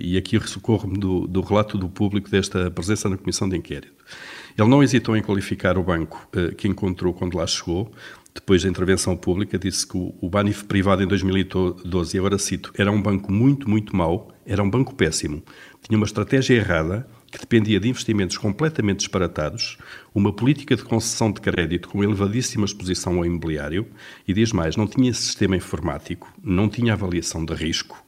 e aqui socorro-me do, do relato do público desta presença na Comissão de Inquérito. Ele não hesitou em qualificar o banco que encontrou quando lá chegou depois da intervenção pública, disse que o Banif privado em 2012, e agora cito, era um banco muito, muito mau, era um banco péssimo, tinha uma estratégia errada, que dependia de investimentos completamente disparatados, uma política de concessão de crédito com elevadíssima exposição ao imobiliário e, diz mais, não tinha sistema informático, não tinha avaliação de risco.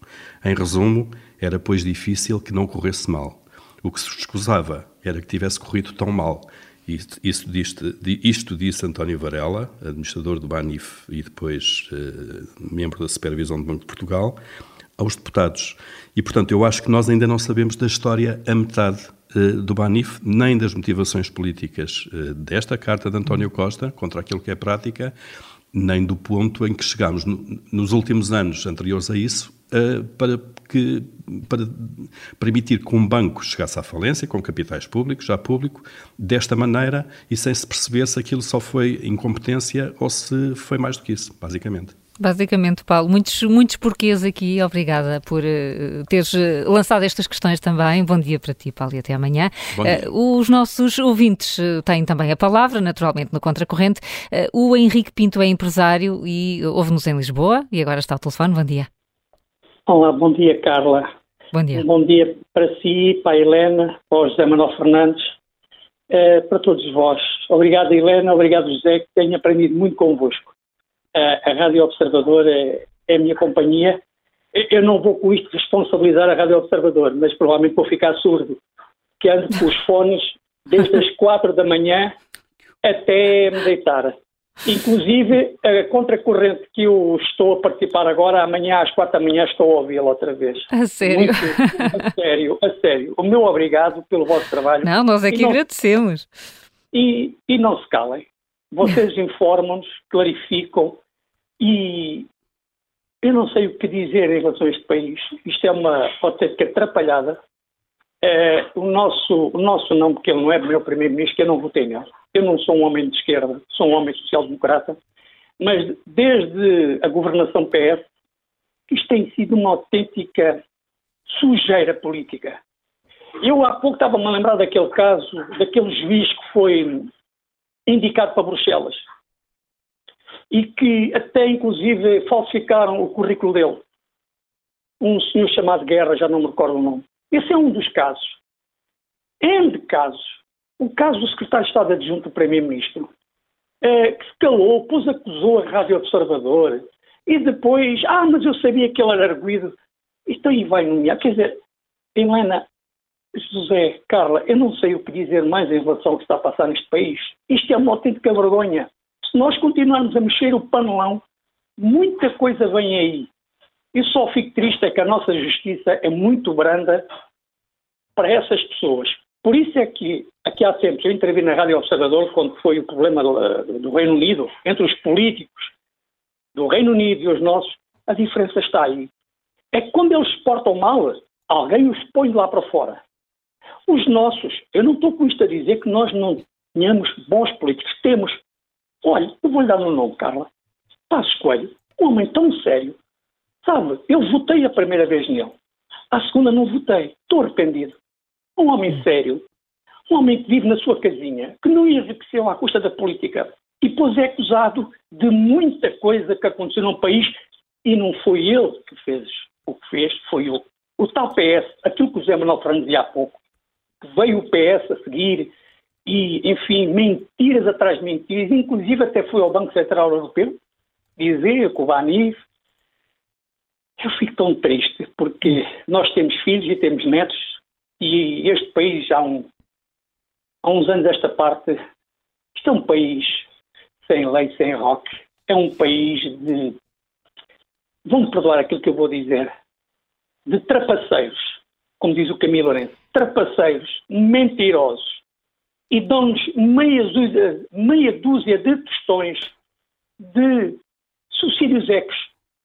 Em resumo, era, pois, difícil que não corresse mal. O que se escusava era que tivesse corrido tão mal isto, isto, isto, disse António Varela, administrador do BANIF e depois eh, membro da Supervisão do Banco de Portugal, aos deputados. E, portanto, eu acho que nós ainda não sabemos da história a metade eh, do BANIF, nem das motivações políticas eh, desta carta de António Costa contra aquilo que é prática, nem do ponto em que chegámos no, nos últimos anos anteriores a isso uh, para, que, para permitir que um banco chegasse à falência, com capitais públicos, já público, desta maneira e sem se perceber se aquilo só foi incompetência ou se foi mais do que isso, basicamente. Basicamente, Paulo, muitos, muitos porquês aqui. Obrigada por uh, teres uh, lançado estas questões também. Bom dia para ti, Paulo, e até amanhã. Uh, os nossos ouvintes têm também a palavra, naturalmente, no Contracorrente. o Henrique Pinto é empresário e ouve-nos em Lisboa e agora está ao telefone. Bom dia. Olá, bom dia, Carla. Bom dia. Bom dia para si, para a Helena, para o José Manuel Fernandes, para todos vós. Obrigado, Helena, obrigado, José, que tenho aprendido muito convosco a, a Rádio Observador é, é, a minha companhia. Eu não vou com isto responsabilizar a Rádio Observador, mas provavelmente vou ficar surdo, que ando com os fones desde as quatro da manhã até me deitar. Inclusive, a contracorrente que eu estou a participar agora, amanhã às quatro da manhã estou a ouvi-la outra vez. A sério? Muito, a sério, a sério. O meu obrigado pelo vosso trabalho. Não, nós é que não, agradecemos. E, e não se calem. Vocês informam-nos, clarificam e eu não sei o que dizer em relação a este país. Isto é uma autêntica atrapalhada. É, o, nosso, o nosso não, porque ele não é meu primeiro-ministro, que eu não votei nele. Eu não sou um homem de esquerda, sou um homem social-democrata, mas desde a governação PS, isto tem sido uma autêntica sujeira política. Eu há pouco estava-me a lembrar daquele caso, daquele juiz que foi indicado para Bruxelas e que até inclusive falsificaram o currículo dele. Um senhor chamado Guerra, já não me recordo o nome. Esse é um dos casos. N de casos. O caso do secretário de Estado adjunto do Primeiro-Ministro, é, que se calou, depois acusou a Rádio Observador e depois, ah, mas eu sabia que ele era arguído. Isto aí vai nomear. Quer dizer, Helena, José, Carla, eu não sei o que dizer mais em relação ao que está a passar neste país. Isto é uma autêntica vergonha. Se nós continuarmos a mexer o panelão, muita coisa vem aí. Eu só fico triste é que a nossa justiça é muito branda para essas pessoas. Por isso é que aqui há tempos eu entrevi na Rádio Observador quando foi o problema do, do Reino Unido, entre os políticos do Reino Unido e os nossos, a diferença está aí. É que quando eles se portam mal, alguém os põe lá para fora. Os nossos, eu não estou com isto a dizer que nós não tenhamos bons políticos. Temos. Olha, eu vou-lhe dar um nome, Carla. Passos Coelho, um homem tão sério. Sabe, eu votei a primeira vez nele. A segunda não votei. Estou arrependido. Um homem sério, um homem que vive na sua casinha, que não enriqueceu à custa da política e depois é acusado de muita coisa que aconteceu num país e não foi ele que fez o que fez, foi o, o tal PS, aquilo que o Zé Manuel Fernandes dizia há pouco, veio o PS a seguir e, enfim, mentiras atrás de mentiras, inclusive até foi ao Banco Central Europeu dizer que o Banif. Eu fico tão triste porque nós temos filhos e temos netos e este país, há, um, há uns anos esta parte, isto é um país sem lei, sem rock. É um país de. Vão-me perdoar aquilo que eu vou dizer. De trapaceiros, como diz o Camilo Lourenço. Trapaceiros, mentirosos. E dão-nos meia dúzia, meia dúzia de tostões de subsídios ecos.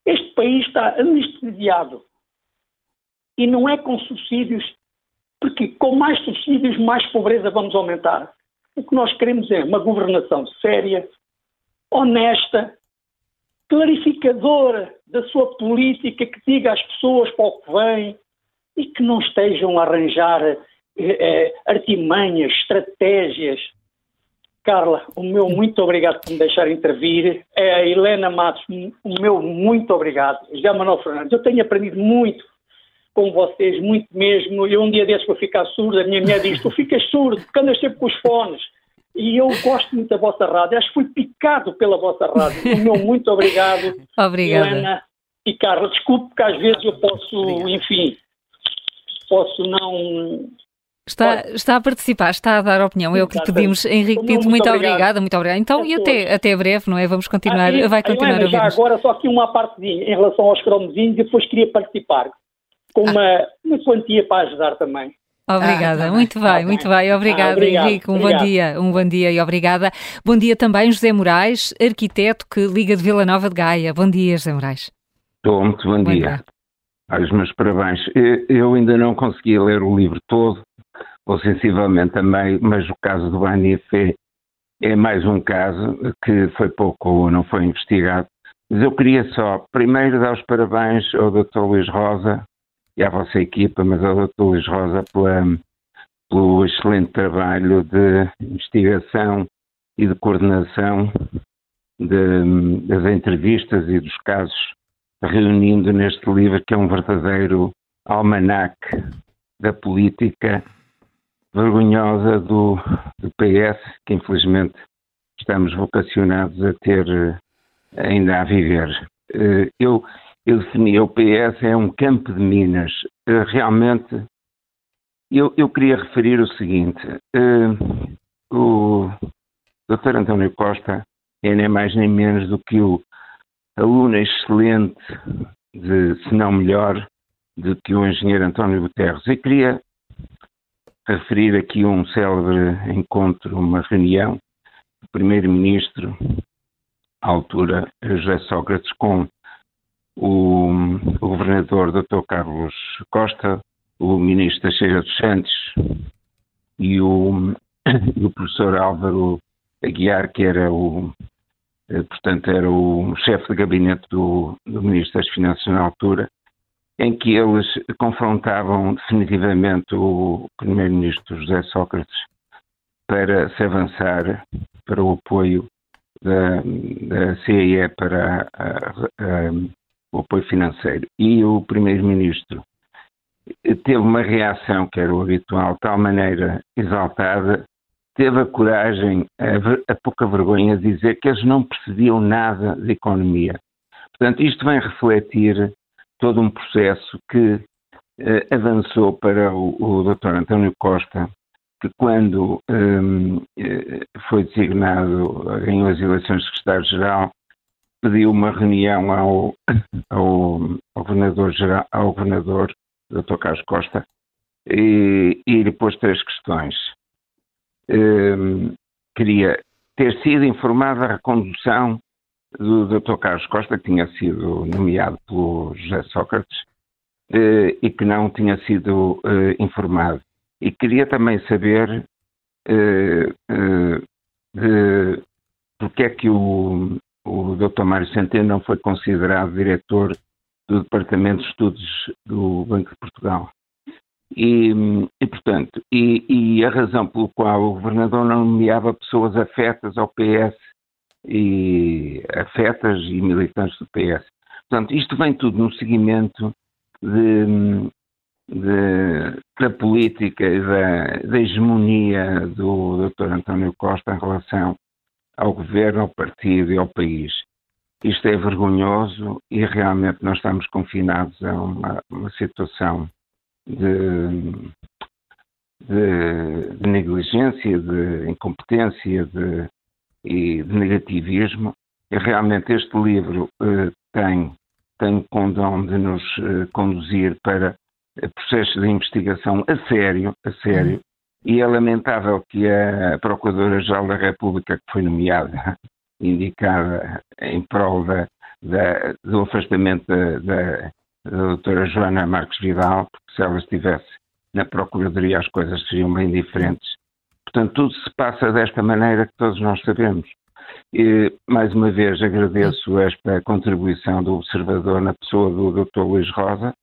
Este país está anestesiado. E não é com subsídios, porque com mais subsídios, mais pobreza vamos aumentar. O que nós queremos é uma governação séria, honesta, clarificadora da sua política, que diga às pessoas para o que vem e que não estejam a arranjar eh, eh, artimanhas, estratégias. Carla, o meu muito obrigado por me deixar intervir. É a Helena Matos, o meu muito obrigado. José Manuel Fernandes, eu tenho aprendido muito com vocês, muito mesmo. Eu um dia desses vou ficar surdo, a minha mulher diz, tu ficas surdo, porque andas sempre com os fones. E eu gosto muito da vossa rádio, acho que fui picado pela vossa rádio. O meu muito obrigado, Obrigada. Helena e Carla. Desculpe que às vezes eu posso, obrigado. enfim, posso não Está, está a participar, está a dar opinião, é o que lhe pedimos. Henrique Pinto, muito, muito obrigada, muito obrigada. Então, e até, até breve, não é? Vamos continuar, ah, vai continuar a, a Já agora, só aqui uma partezinha em relação aos cromozinhos, depois queria participar com ah. uma, uma quantia para ajudar também. Obrigada, ah, muito bem, ah, muito bem. Obrigada, ah, obrigado, Henrique. Um obrigado. bom dia, um bom dia e obrigada. Bom dia também, José Moraes, arquiteto que liga de Vila Nova de Gaia. Bom dia, José Moraes. Estou, muito bom, bom dia. dia. Os meus parabéns. Eu ainda não consegui ler o livro todo, ou sensivelmente também, mas o caso do Banif é, é mais um caso que foi pouco ou não foi investigado. Mas eu queria só, primeiro, dar os parabéns ao Dr. Luís Rosa, e à vossa equipa, mas ao Dr. Luís Rosa pela, pelo excelente trabalho de investigação e de coordenação de, das entrevistas e dos casos, reunindo neste livro que é um verdadeiro almanaque da política vergonhosa do, do PS, que infelizmente estamos vocacionados a ter ainda a viver. Eh, eu eu definia o PS é um campo de minas. Uh, realmente, eu, eu, queria referir o seguinte: o Dr. António Costa é nem mais nem menos do que o aluno excelente, de, se não melhor, do que o engenheiro António Guterres. E queria referir aqui um célebre encontro, uma reunião do primeiro-ministro, à altura José Sócrates, com o, o governador Dr. Carlos Costa, o ministro Teixeira dos Santos e o, o professor Álvaro Aguiar, que era o, portanto, era o chefe de gabinete do, do Ministro das Finanças na altura, em que eles confrontavam definitivamente o Primeiro-Ministro José Sócrates para se avançar para o apoio da, da CEE para a, a, o apoio financeiro. E o Primeiro-Ministro teve uma reação, que era o habitual, de tal maneira exaltada, teve a coragem, a, a pouca vergonha de dizer que eles não percebiam nada de economia. Portanto, isto vem refletir todo um processo que eh, avançou para o, o Dr. António Costa que quando um, foi designado, ganhou as eleições de secretário-geral, pediu uma reunião ao, ao, ao governador-geral, ao governador, Dr. Carlos Costa, e, e lhe pôs três questões. Um, queria ter sido informada a condução do Dr. Carlos Costa, que tinha sido nomeado pelo José Sócrates, eh, e que não tinha sido eh, informado. E queria também saber eh, de porque é que o, o Dr. Mário Centeno não foi considerado diretor do Departamento de Estudos do Banco de Portugal. E, e portanto, e, e, a razão pelo qual o governador não nomeava pessoas afetas ao PS e afetas e militantes do PS. Portanto, isto vem tudo no seguimento de, de, da política e da, da, hegemonia do Dr. António Costa em relação ao governo, ao partido e ao país. Isto é vergonhoso e realmente nós estamos confinados a uma, uma situação de, de, de, negligência, de incompetência de, e de negativismo. E realmente este livro eh, tem, tem o condão de nos eh, conduzir para processos de investigação a sério, a sério, e é lamentável que a Procuradora-Geral da República, que foi nomeada, indicada em prol da, da, do afastamento da, da, da doutora Joana Marques Vidal, porque se ela estivesse na Procuradoria as coisas seriam bem diferentes. Portanto, tudo se passa desta maneira que todos nós sabemos. E, mais uma vez, agradeço esta contribuição do Observador na pessoa do Dr. Luís Rosa,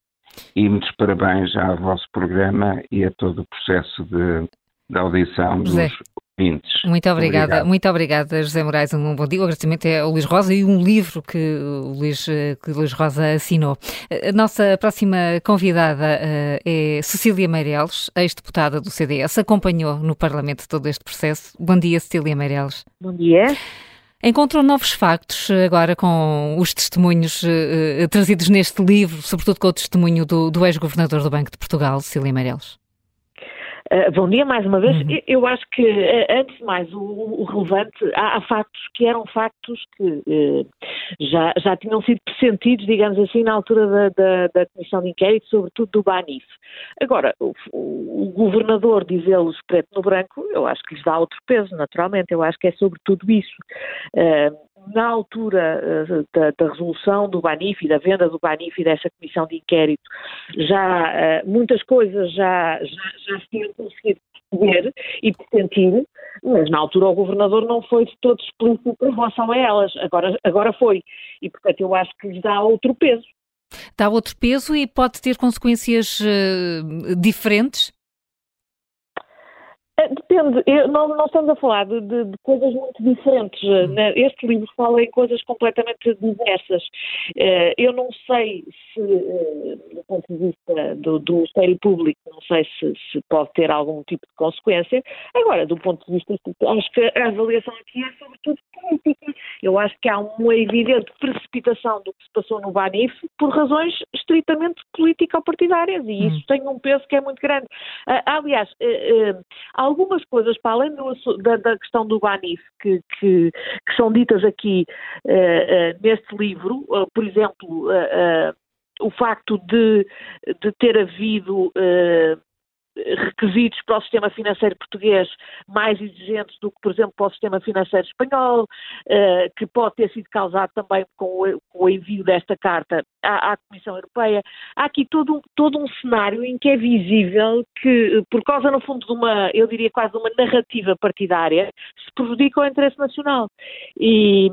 e muitos parabéns ao vosso programa e a todo o processo de, de audição José. dos ouvintes. Muito obrigada, Obrigado. muito obrigada, José Moraes. Um bom dia. O agradecimento é ao Luís Rosa e um livro que o Luís, que o Luís Rosa assinou. A nossa próxima convidada uh, é Cecília Meireles, ex-deputada do CDS, acompanhou no Parlamento todo este processo. Bom dia, Cecília Meireles. Bom dia. Encontrou novos factos eh, agora com os testemunhos uh, trazidos neste livro, sobretudo com o testemunho do, do ex-governador do Banco de Portugal, Cília Meireles. Uh, bom dia mais uma vez. Uhum. Eu acho que, uh, antes de mais, o, o relevante, há, há, factos que eram factos que uh, já, já tinham sido pressentidos, digamos assim, na altura da, da, da Comissão de Inquérito, sobretudo do BANIF. Agora, o, o, o governador dizê-los preto no branco, eu acho que lhes dá outro peso, naturalmente. Eu acho que é sobretudo isso na altura uh, da, da, resolução do Banif e da venda do Banif e dessa comissão de inquérito, já uh, muitas coisas já, já, já se tinham conseguido perceber e sentir, mas na altura o governador não foi de todo explícito em relação a elas, agora, agora foi. E portanto eu acho que lhes dá outro peso. Dá outro peso e pode ter consequências uh, diferentes? Eh, depende, Eu, não, não, estamos a falar de, de, de coisas muito diferentes. Eh, hum. Né? Este livro fala em coisas completamente diversas. Eh, eu não sei se, do ponto de vista do, do Ministério Público, não sei se, se, pode ter algum tipo de consequência. Agora, do ponto de vista, acho que a avaliação aqui é sobretudo política. Eu acho que há uma evidente precipitação do que se passou no Banif por razões estritamente político-partidárias e isso hum. tem um peso que é muito grande. aliás, algumas coisas, para além do, da, da, questão do Banif, que, que, que são ditas aqui uh, uh, neste livro, uh, por exemplo, o facto de, de ter havido requisitos para o sistema financeiro português mais exigentes do que, por exemplo, para o sistema financeiro espanhol, uh, que pode ter sido causado também com o, envio desta carta à, Comissão Europeia. Há aqui todo, todo um cenário em que é visível que, por causa, no fundo, de uma, eu diria quase uma narrativa partidária, se prejudica o interesse nacional. E,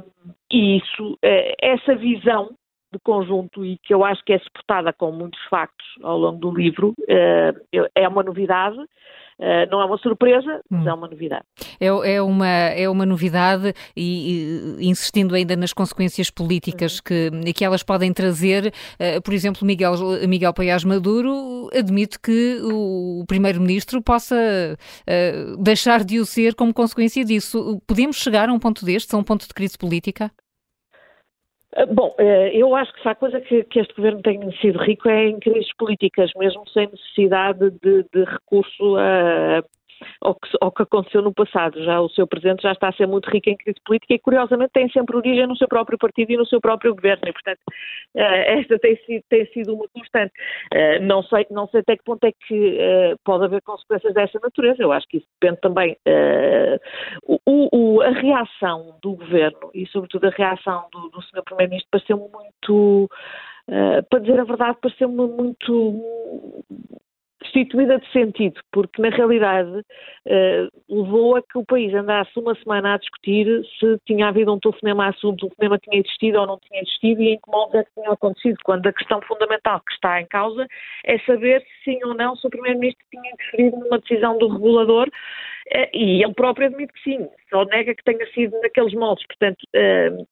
e isso, uh, essa visão de conjunto e que eu acho que é suportada com muitos factos ao longo do livro, eh, é uma novidade. Uh, não é uma surpresa, mas hum. é uma novidade. É, é, uma, é uma novidade e, e, insistindo ainda nas consequências políticas uhum. que, que elas podem trazer, uh, por exemplo, Miguel, Miguel Paiás Maduro admite que o, primeiro-ministro possa deixar de o ser como consequência disso. Podemos chegar a um ponto deste, a um ponto de crise política? Ah, bom, eh, eu acho que se há coisa que, que, este governo tem sido rico é em crises políticas, mesmo sem necessidade de, de recurso a, ao que, ao que aconteceu no passado. Já o seu presidente já está a ser muito rico em crise política e, curiosamente, tem sempre origem no seu próprio partido e no seu próprio governo. E, portanto, uh, esta tem sido, tem sido uma constante. Uh, não, sei, não sei até que ponto é que uh, pode haver consequências dessa natureza. Eu acho que isso depende também. O, o, a reação do governo e, sobretudo, a reação do, do Sr. Primeiro-Ministro pareceu muito. Uh, para dizer a verdade, pareceu-me muito destituída de sentido, porque na realidade uh, levou a que o país andasse uma semana a discutir se tinha havido um telefonema a assunto, o telefonema tinha existido ou não tinha existido e em que modo é que tinha acontecido, quando a questão fundamental que está em causa é saber se sim ou não se o Primeiro-Ministro tinha interferido numa decisão do regulador uh, e ele próprio admite que sim, só nega que tenha sido naqueles moldes, portanto... Uh,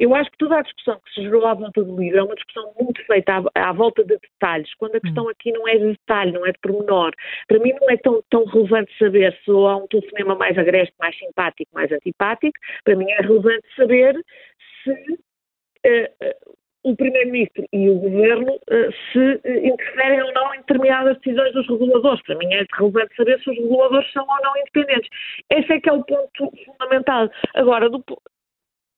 eu acho que toda a discussão que se gerou à volta do livro é uma discussão muito feita à, à volta de detalhes, quando a questão hum. aqui não é de detalhe, não é de pormenor. Para mim não é tão, tão relevante saber se há um telefonema mais agreste, mais simpático, mais antipático. Para mim é relevante saber se uh, uh, o Primeiro-Ministro e o Governo uh, se interferem ou não em determinadas decisões dos reguladores. Para mim é relevante saber se os reguladores são ou não independentes. Esse é que é o ponto fundamental. Agora, do,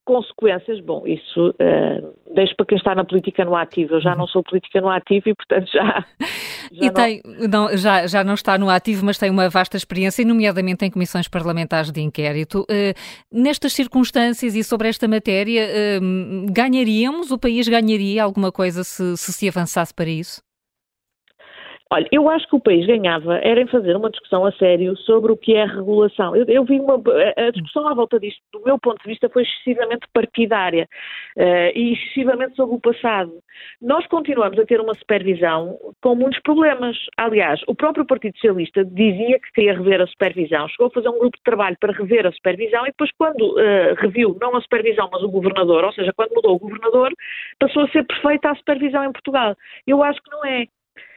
consequências, bom, isso uh, deixo para quem está na política no ativo. Eu já não sou política no ativo e, portanto, já. já e não... tem, não, já, já não está no ativo, mas tem uma vasta experiência, nomeadamente em comissões parlamentares de inquérito. Uh, nestas circunstâncias e sobre esta matéria, uh, ganharíamos, o país ganharia alguma coisa se, se se avançasse para isso? Olha, eu acho que o país ganhava era em fazer uma discussão a sério sobre o que é regulação. Eu, eu vi uma. A discussão à volta disto, do meu ponto de vista, foi excessivamente partidária uh, e excessivamente sobre o passado. Nós continuamos a ter uma supervisão com muitos problemas. Aliás, o próprio Partido Socialista dizia que queria rever a supervisão, chegou a fazer um grupo de trabalho para rever a supervisão e depois, quando uh, reviu não a supervisão, mas o governador, ou seja, quando mudou o governador, passou a ser perfeita a supervisão em Portugal. Eu acho que não é.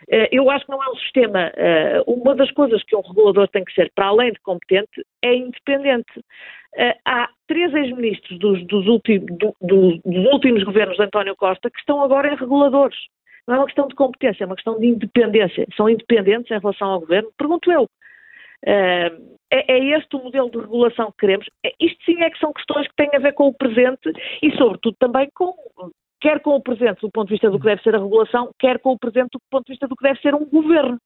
Eh, eu acho que não é um sistema. Eh, uma das coisas que um regulador tem que ser, para além de competente, é independente. Eh, há três ex-ministros dos, dos, últimos, governos de António Costa que estão agora em reguladores. Não é uma questão de competência, é uma questão de independência. São independentes em relação ao governo? Pergunto eu. É, é, este o modelo de regulação que queremos? Isto sim é que são questões que têm a ver com o presente e, sobretudo, também com quer com o presente do ponto de vista do que deve ser a regulação, quer com o presente do ponto de vista do que deve ser um governo.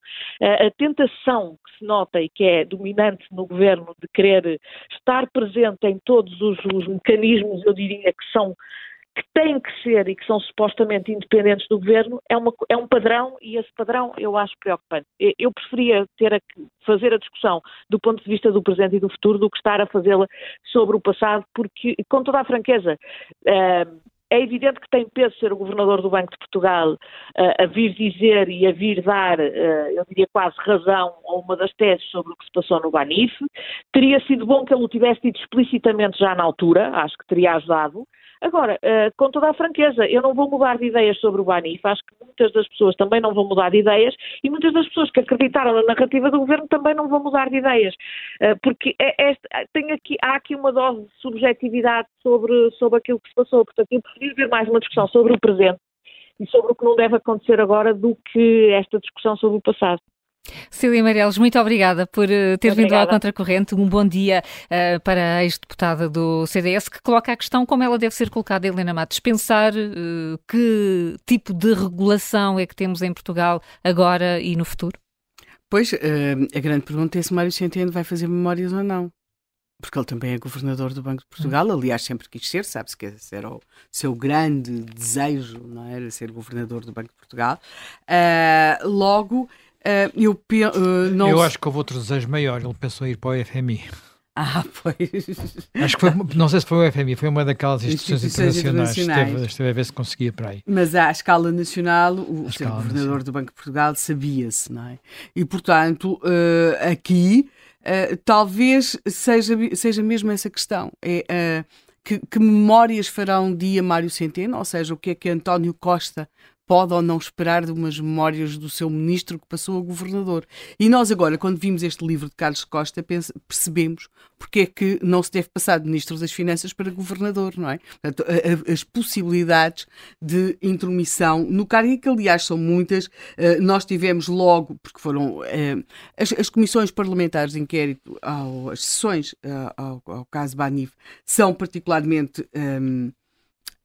A tentação que se nota e que é dominante no governo de querer estar presente em todos os, os mecanismos, eu diria, que são que têm que ser e que são supostamente independentes do governo, é, uma, é um padrão e esse padrão eu acho preocupante. Eu preferia ter a fazer a discussão do ponto de vista do presente e do futuro do que estar a fazê-la sobre o passado, porque, com toda a franqueza, uh, é evidente que tem peso ser o governador do Banco de Portugal uh, a vir dizer e a vir dar, uh, eu diria quase razão a uma das teses sobre o que se passou no Banif. Teria sido bom que ele o tivesse dito explicitamente já na altura, acho que teria ajudado. Agora, uh, com toda a franqueza, eu não vou mudar de ideias sobre o Banif, acho que muitas das pessoas também não vão mudar de ideias e muitas das pessoas que acreditaram na narrativa do governo também não vão mudar de ideias, uh, porque é, é, tem aqui, há aqui uma dose de subjetividade sobre, sobre aquilo que se passou, portanto eu prefiro ver mais uma discussão sobre o presente e sobre o que não deve acontecer agora do que esta discussão sobre o passado. Cília Meireles, muito obrigada por uh, ter obrigada. vindo à Contracorrente. Um bom dia uh, para a ex-deputada do CDS, que coloca a questão como ela deve ser colocada, Helena Matos. Pensar uh, que tipo de regulação é que temos em Portugal agora e no futuro? Pois, a grande pergunta é se Mário Centeno vai fazer memórias ou não. Porque ele também é governador do Banco de Portugal, hum. aliás, sempre quis ser, sabe-se que esse era o seu grande desejo, não é? era ser governador do Banco de Portugal. logo, Uh, eu, uh, não... eu acho que houve outro desejo maior. Ele pensou em ir para o FMI. Ah, pois. Acho que foi, não sei se foi o FMI, foi uma daquelas instituições, instituições internacionais. internacionais. Esteve, esteve, a ver se conseguia para aí. Mas à escala nacional, o escala governador nacional. do Banco de Portugal sabia-se, não é? E portanto, uh, aqui talvez seja, seja mesmo essa questão. É, que, que memórias fará um dia Mário Centeno, ou seja, o que é que António Costa pode ou não esperar de umas memórias do seu ministro que passou a governador. E nós agora, quando vimos este livro de Carlos Costa, percebemos porque é que não se deve passar de ministro das Finanças para governador, não é? Portanto, a, a, as possibilidades de intromissão no cargo, e que aliás são muitas, eh, nós tivemos logo, porque foram eh, as, as comissões parlamentares de inquérito, ao, as sessões eh, ao, ao caso Banif, são particularmente. Um,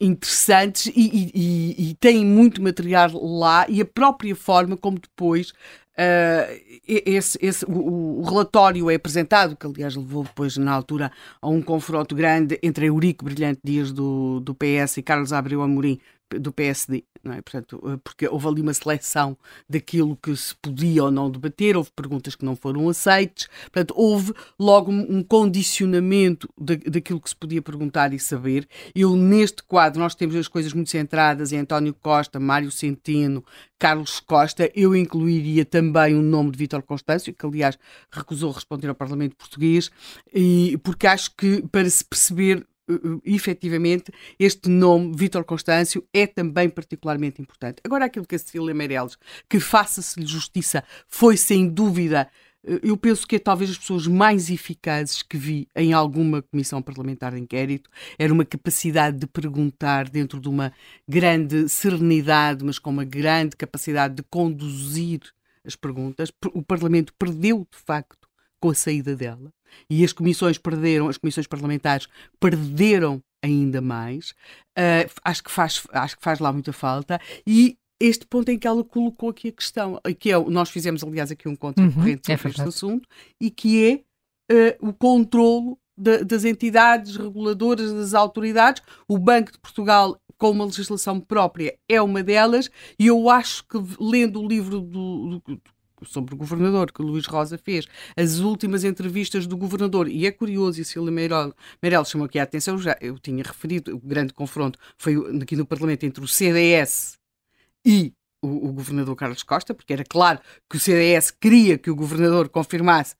interessantes e, e, e, têm muito material lá e a própria forma como depois uh, esse, esse, o, o, relatório é apresentado, que aliás levou depois na altura a um confronto grande entre Eurico Brilhante Dias do, do PS e Carlos Abreu Amorim do PSD, não é? Portanto, eh, porque houve ali uma seleção daquilo que se podia ou não debater, houve perguntas que não foram aceites, portanto, houve logo um condicionamento de, daquilo que se podia perguntar e saber. Eu, neste quadro, nós temos as coisas muito centradas em António Costa, Mário Centeno, Carlos Costa, eu incluiria também o nome de Vítor Constâncio, que aliás recusou responder ao Parlamento Português, e porque acho que para se perceber uh, efetivamente, este nome, Vítor Constâncio, é também particularmente importante. Agora, aquilo que a Cecília Meirelles, que faça-se-lhe justiça, foi sem dúvida eu penso que é talvez as pessoas mais eficazes que vi em alguma comissão parlamentar de inquérito era uma capacidade de perguntar dentro de uma grande serenidade, mas com uma grande capacidade de conduzir as perguntas. O Parlamento perdeu, de facto, com a saída dela e as comissões perderam, as comissões parlamentares perderam ainda mais. Uh, acho, que faz, acho que faz lá muita falta e este ponto em que ela colocou aqui a questão, que é, nós fizemos aliás aqui um contra corrente uhum, sobre é este assunto, e que é uh, o controlo de, das entidades reguladoras, das autoridades. O Banco de Portugal, com uma legislação própria, é uma delas, e eu acho que lendo o livro do, do sobre o governador que o Luís Rosa fez, as últimas entrevistas do governador, e é curioso, e Cília Meirelles chamou aqui a atenção, já eu tinha referido, o grande confronto foi aqui no Parlamento entre o CDS e o, o, governador Carlos Costa, porque era claro que o CDS queria que o governador confirmasse,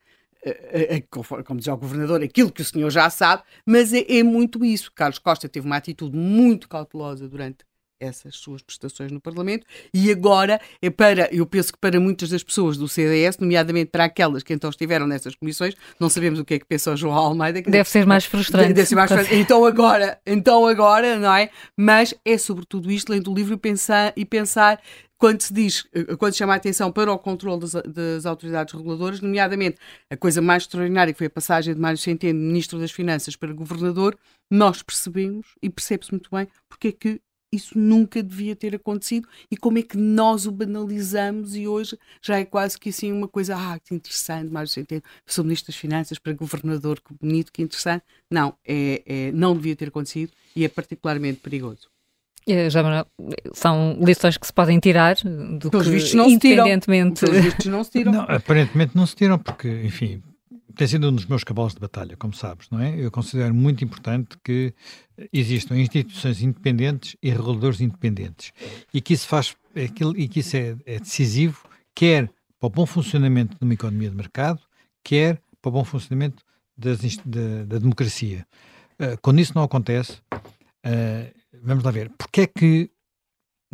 uh, uh, como dizia o governador, aquilo que o senhor já sabe, mas é, é muito isso. Carlos Costa teve uma atitude muito cautelosa durante essas suas prestações no Parlamento e agora é para, eu penso que para muitas das pessoas do CDS, nomeadamente para aquelas que então estiveram nessas comissões, não sabemos o que é que pensou João Almeida. Deve ser mais frustrante. Deve ser mais frustrante. Então agora, então agora, não é? Mas é sobretudo isto, lendo o livro e pensar, e pensar quando se diz, quando se chama a atenção para o controle das, das, autoridades reguladoras, nomeadamente a coisa mais extraordinária que foi a passagem de Mário Centeno, Ministro das Finanças, para Governador, nós percebemos e percebe-se muito bem porque é que isso nunca devia ter acontecido e como é que nós o banalizamos e hoje já é quase que assim uma coisa, ah, que interessante, Mário Centeno, sou Ministro das Finanças para Governador, que bonito, que interessante. Não, é, é, não devia ter acontecido e é particularmente perigoso. É, já são lições que se podem tirar do Pelos que, vistos não independentemente... Se tiram. Pelos vistos não se tiram. Não, aparentemente não se tiram porque, enfim, tem sido um dos meus cavalos de batalha, como sabes, não é? Eu considero muito importante que existam instituições independentes e reguladores independentes e que isso faz e que isso é, é decisivo, quer para o bom funcionamento de uma economia de mercado, quer para o bom funcionamento das, da, da, democracia. Uh, quando isso não acontece, uh, vamos lá ver, porque é que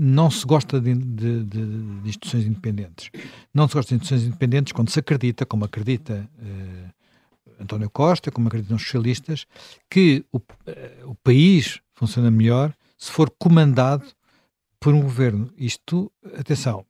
não se gosta de, de, de, de, instituições independentes. Não se gosta de instituições independentes quando se acredita, como acredita uh, António Costa, como acreditam os socialistas, que o, uh, o país funciona melhor se for comandado por um governo. Isto, atenção,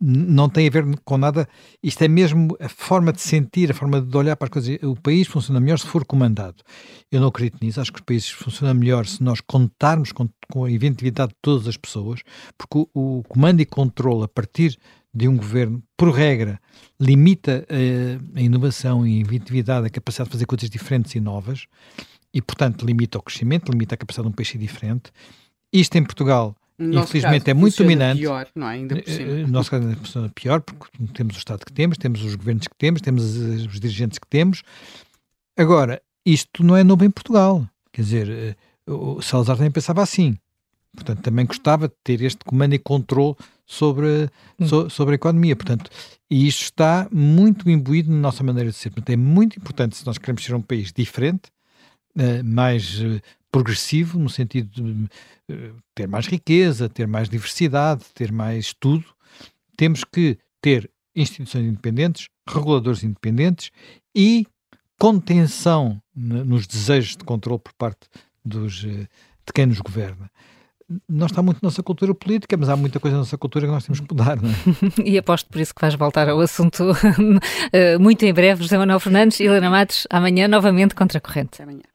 não tem a ver com nada. Isto é mesmo a forma de sentir, a forma de olhar para as coisas. O país funciona melhor se for comandado. Eu não acredito nisso. Acho que o país funciona melhor se nós contarmos com, com a inventividade de todas as pessoas, porque o, o, comando e controle a partir de um governo, por regra, limita a, a inovação e a inventividade, a capacidade de fazer coisas diferentes e novas, e, portanto, limita o crescimento, limita a capacidade de um país ser diferente. Isto em Portugal infelizmente caso, é muito dominante. Pior, não é? Ainda por cima. No eh, nosso caso funciona pior, porque temos o Estado que temos, temos os governos que temos, temos os dirigentes que temos. Agora, isto não é novo em Portugal. Quer dizer, eh, o Salazar também pensava assim. Portanto, também gostava de ter este comando e controle sobre, hum. so, sobre a economia. Portanto, e isto está muito imbuído na nossa maneira de ser. Portanto, é muito importante se nós queremos ser um país diferente, eh, mais progressivo, no sentido de uh, ter mais riqueza, ter mais diversidade, ter mais tudo. Temos que ter instituições independentes, reguladores independentes e contenção nos desejos de controle por parte dos, uh, de quem nos governa não está muito na nossa cultura política, mas há muita coisa na nossa cultura que nós temos que mudar, não é? e aposto por isso que vais voltar ao assunto eh, muito em breve. José Manuel Fernandes e Helena Matos, amanhã novamente contra a corrente. Amanhã.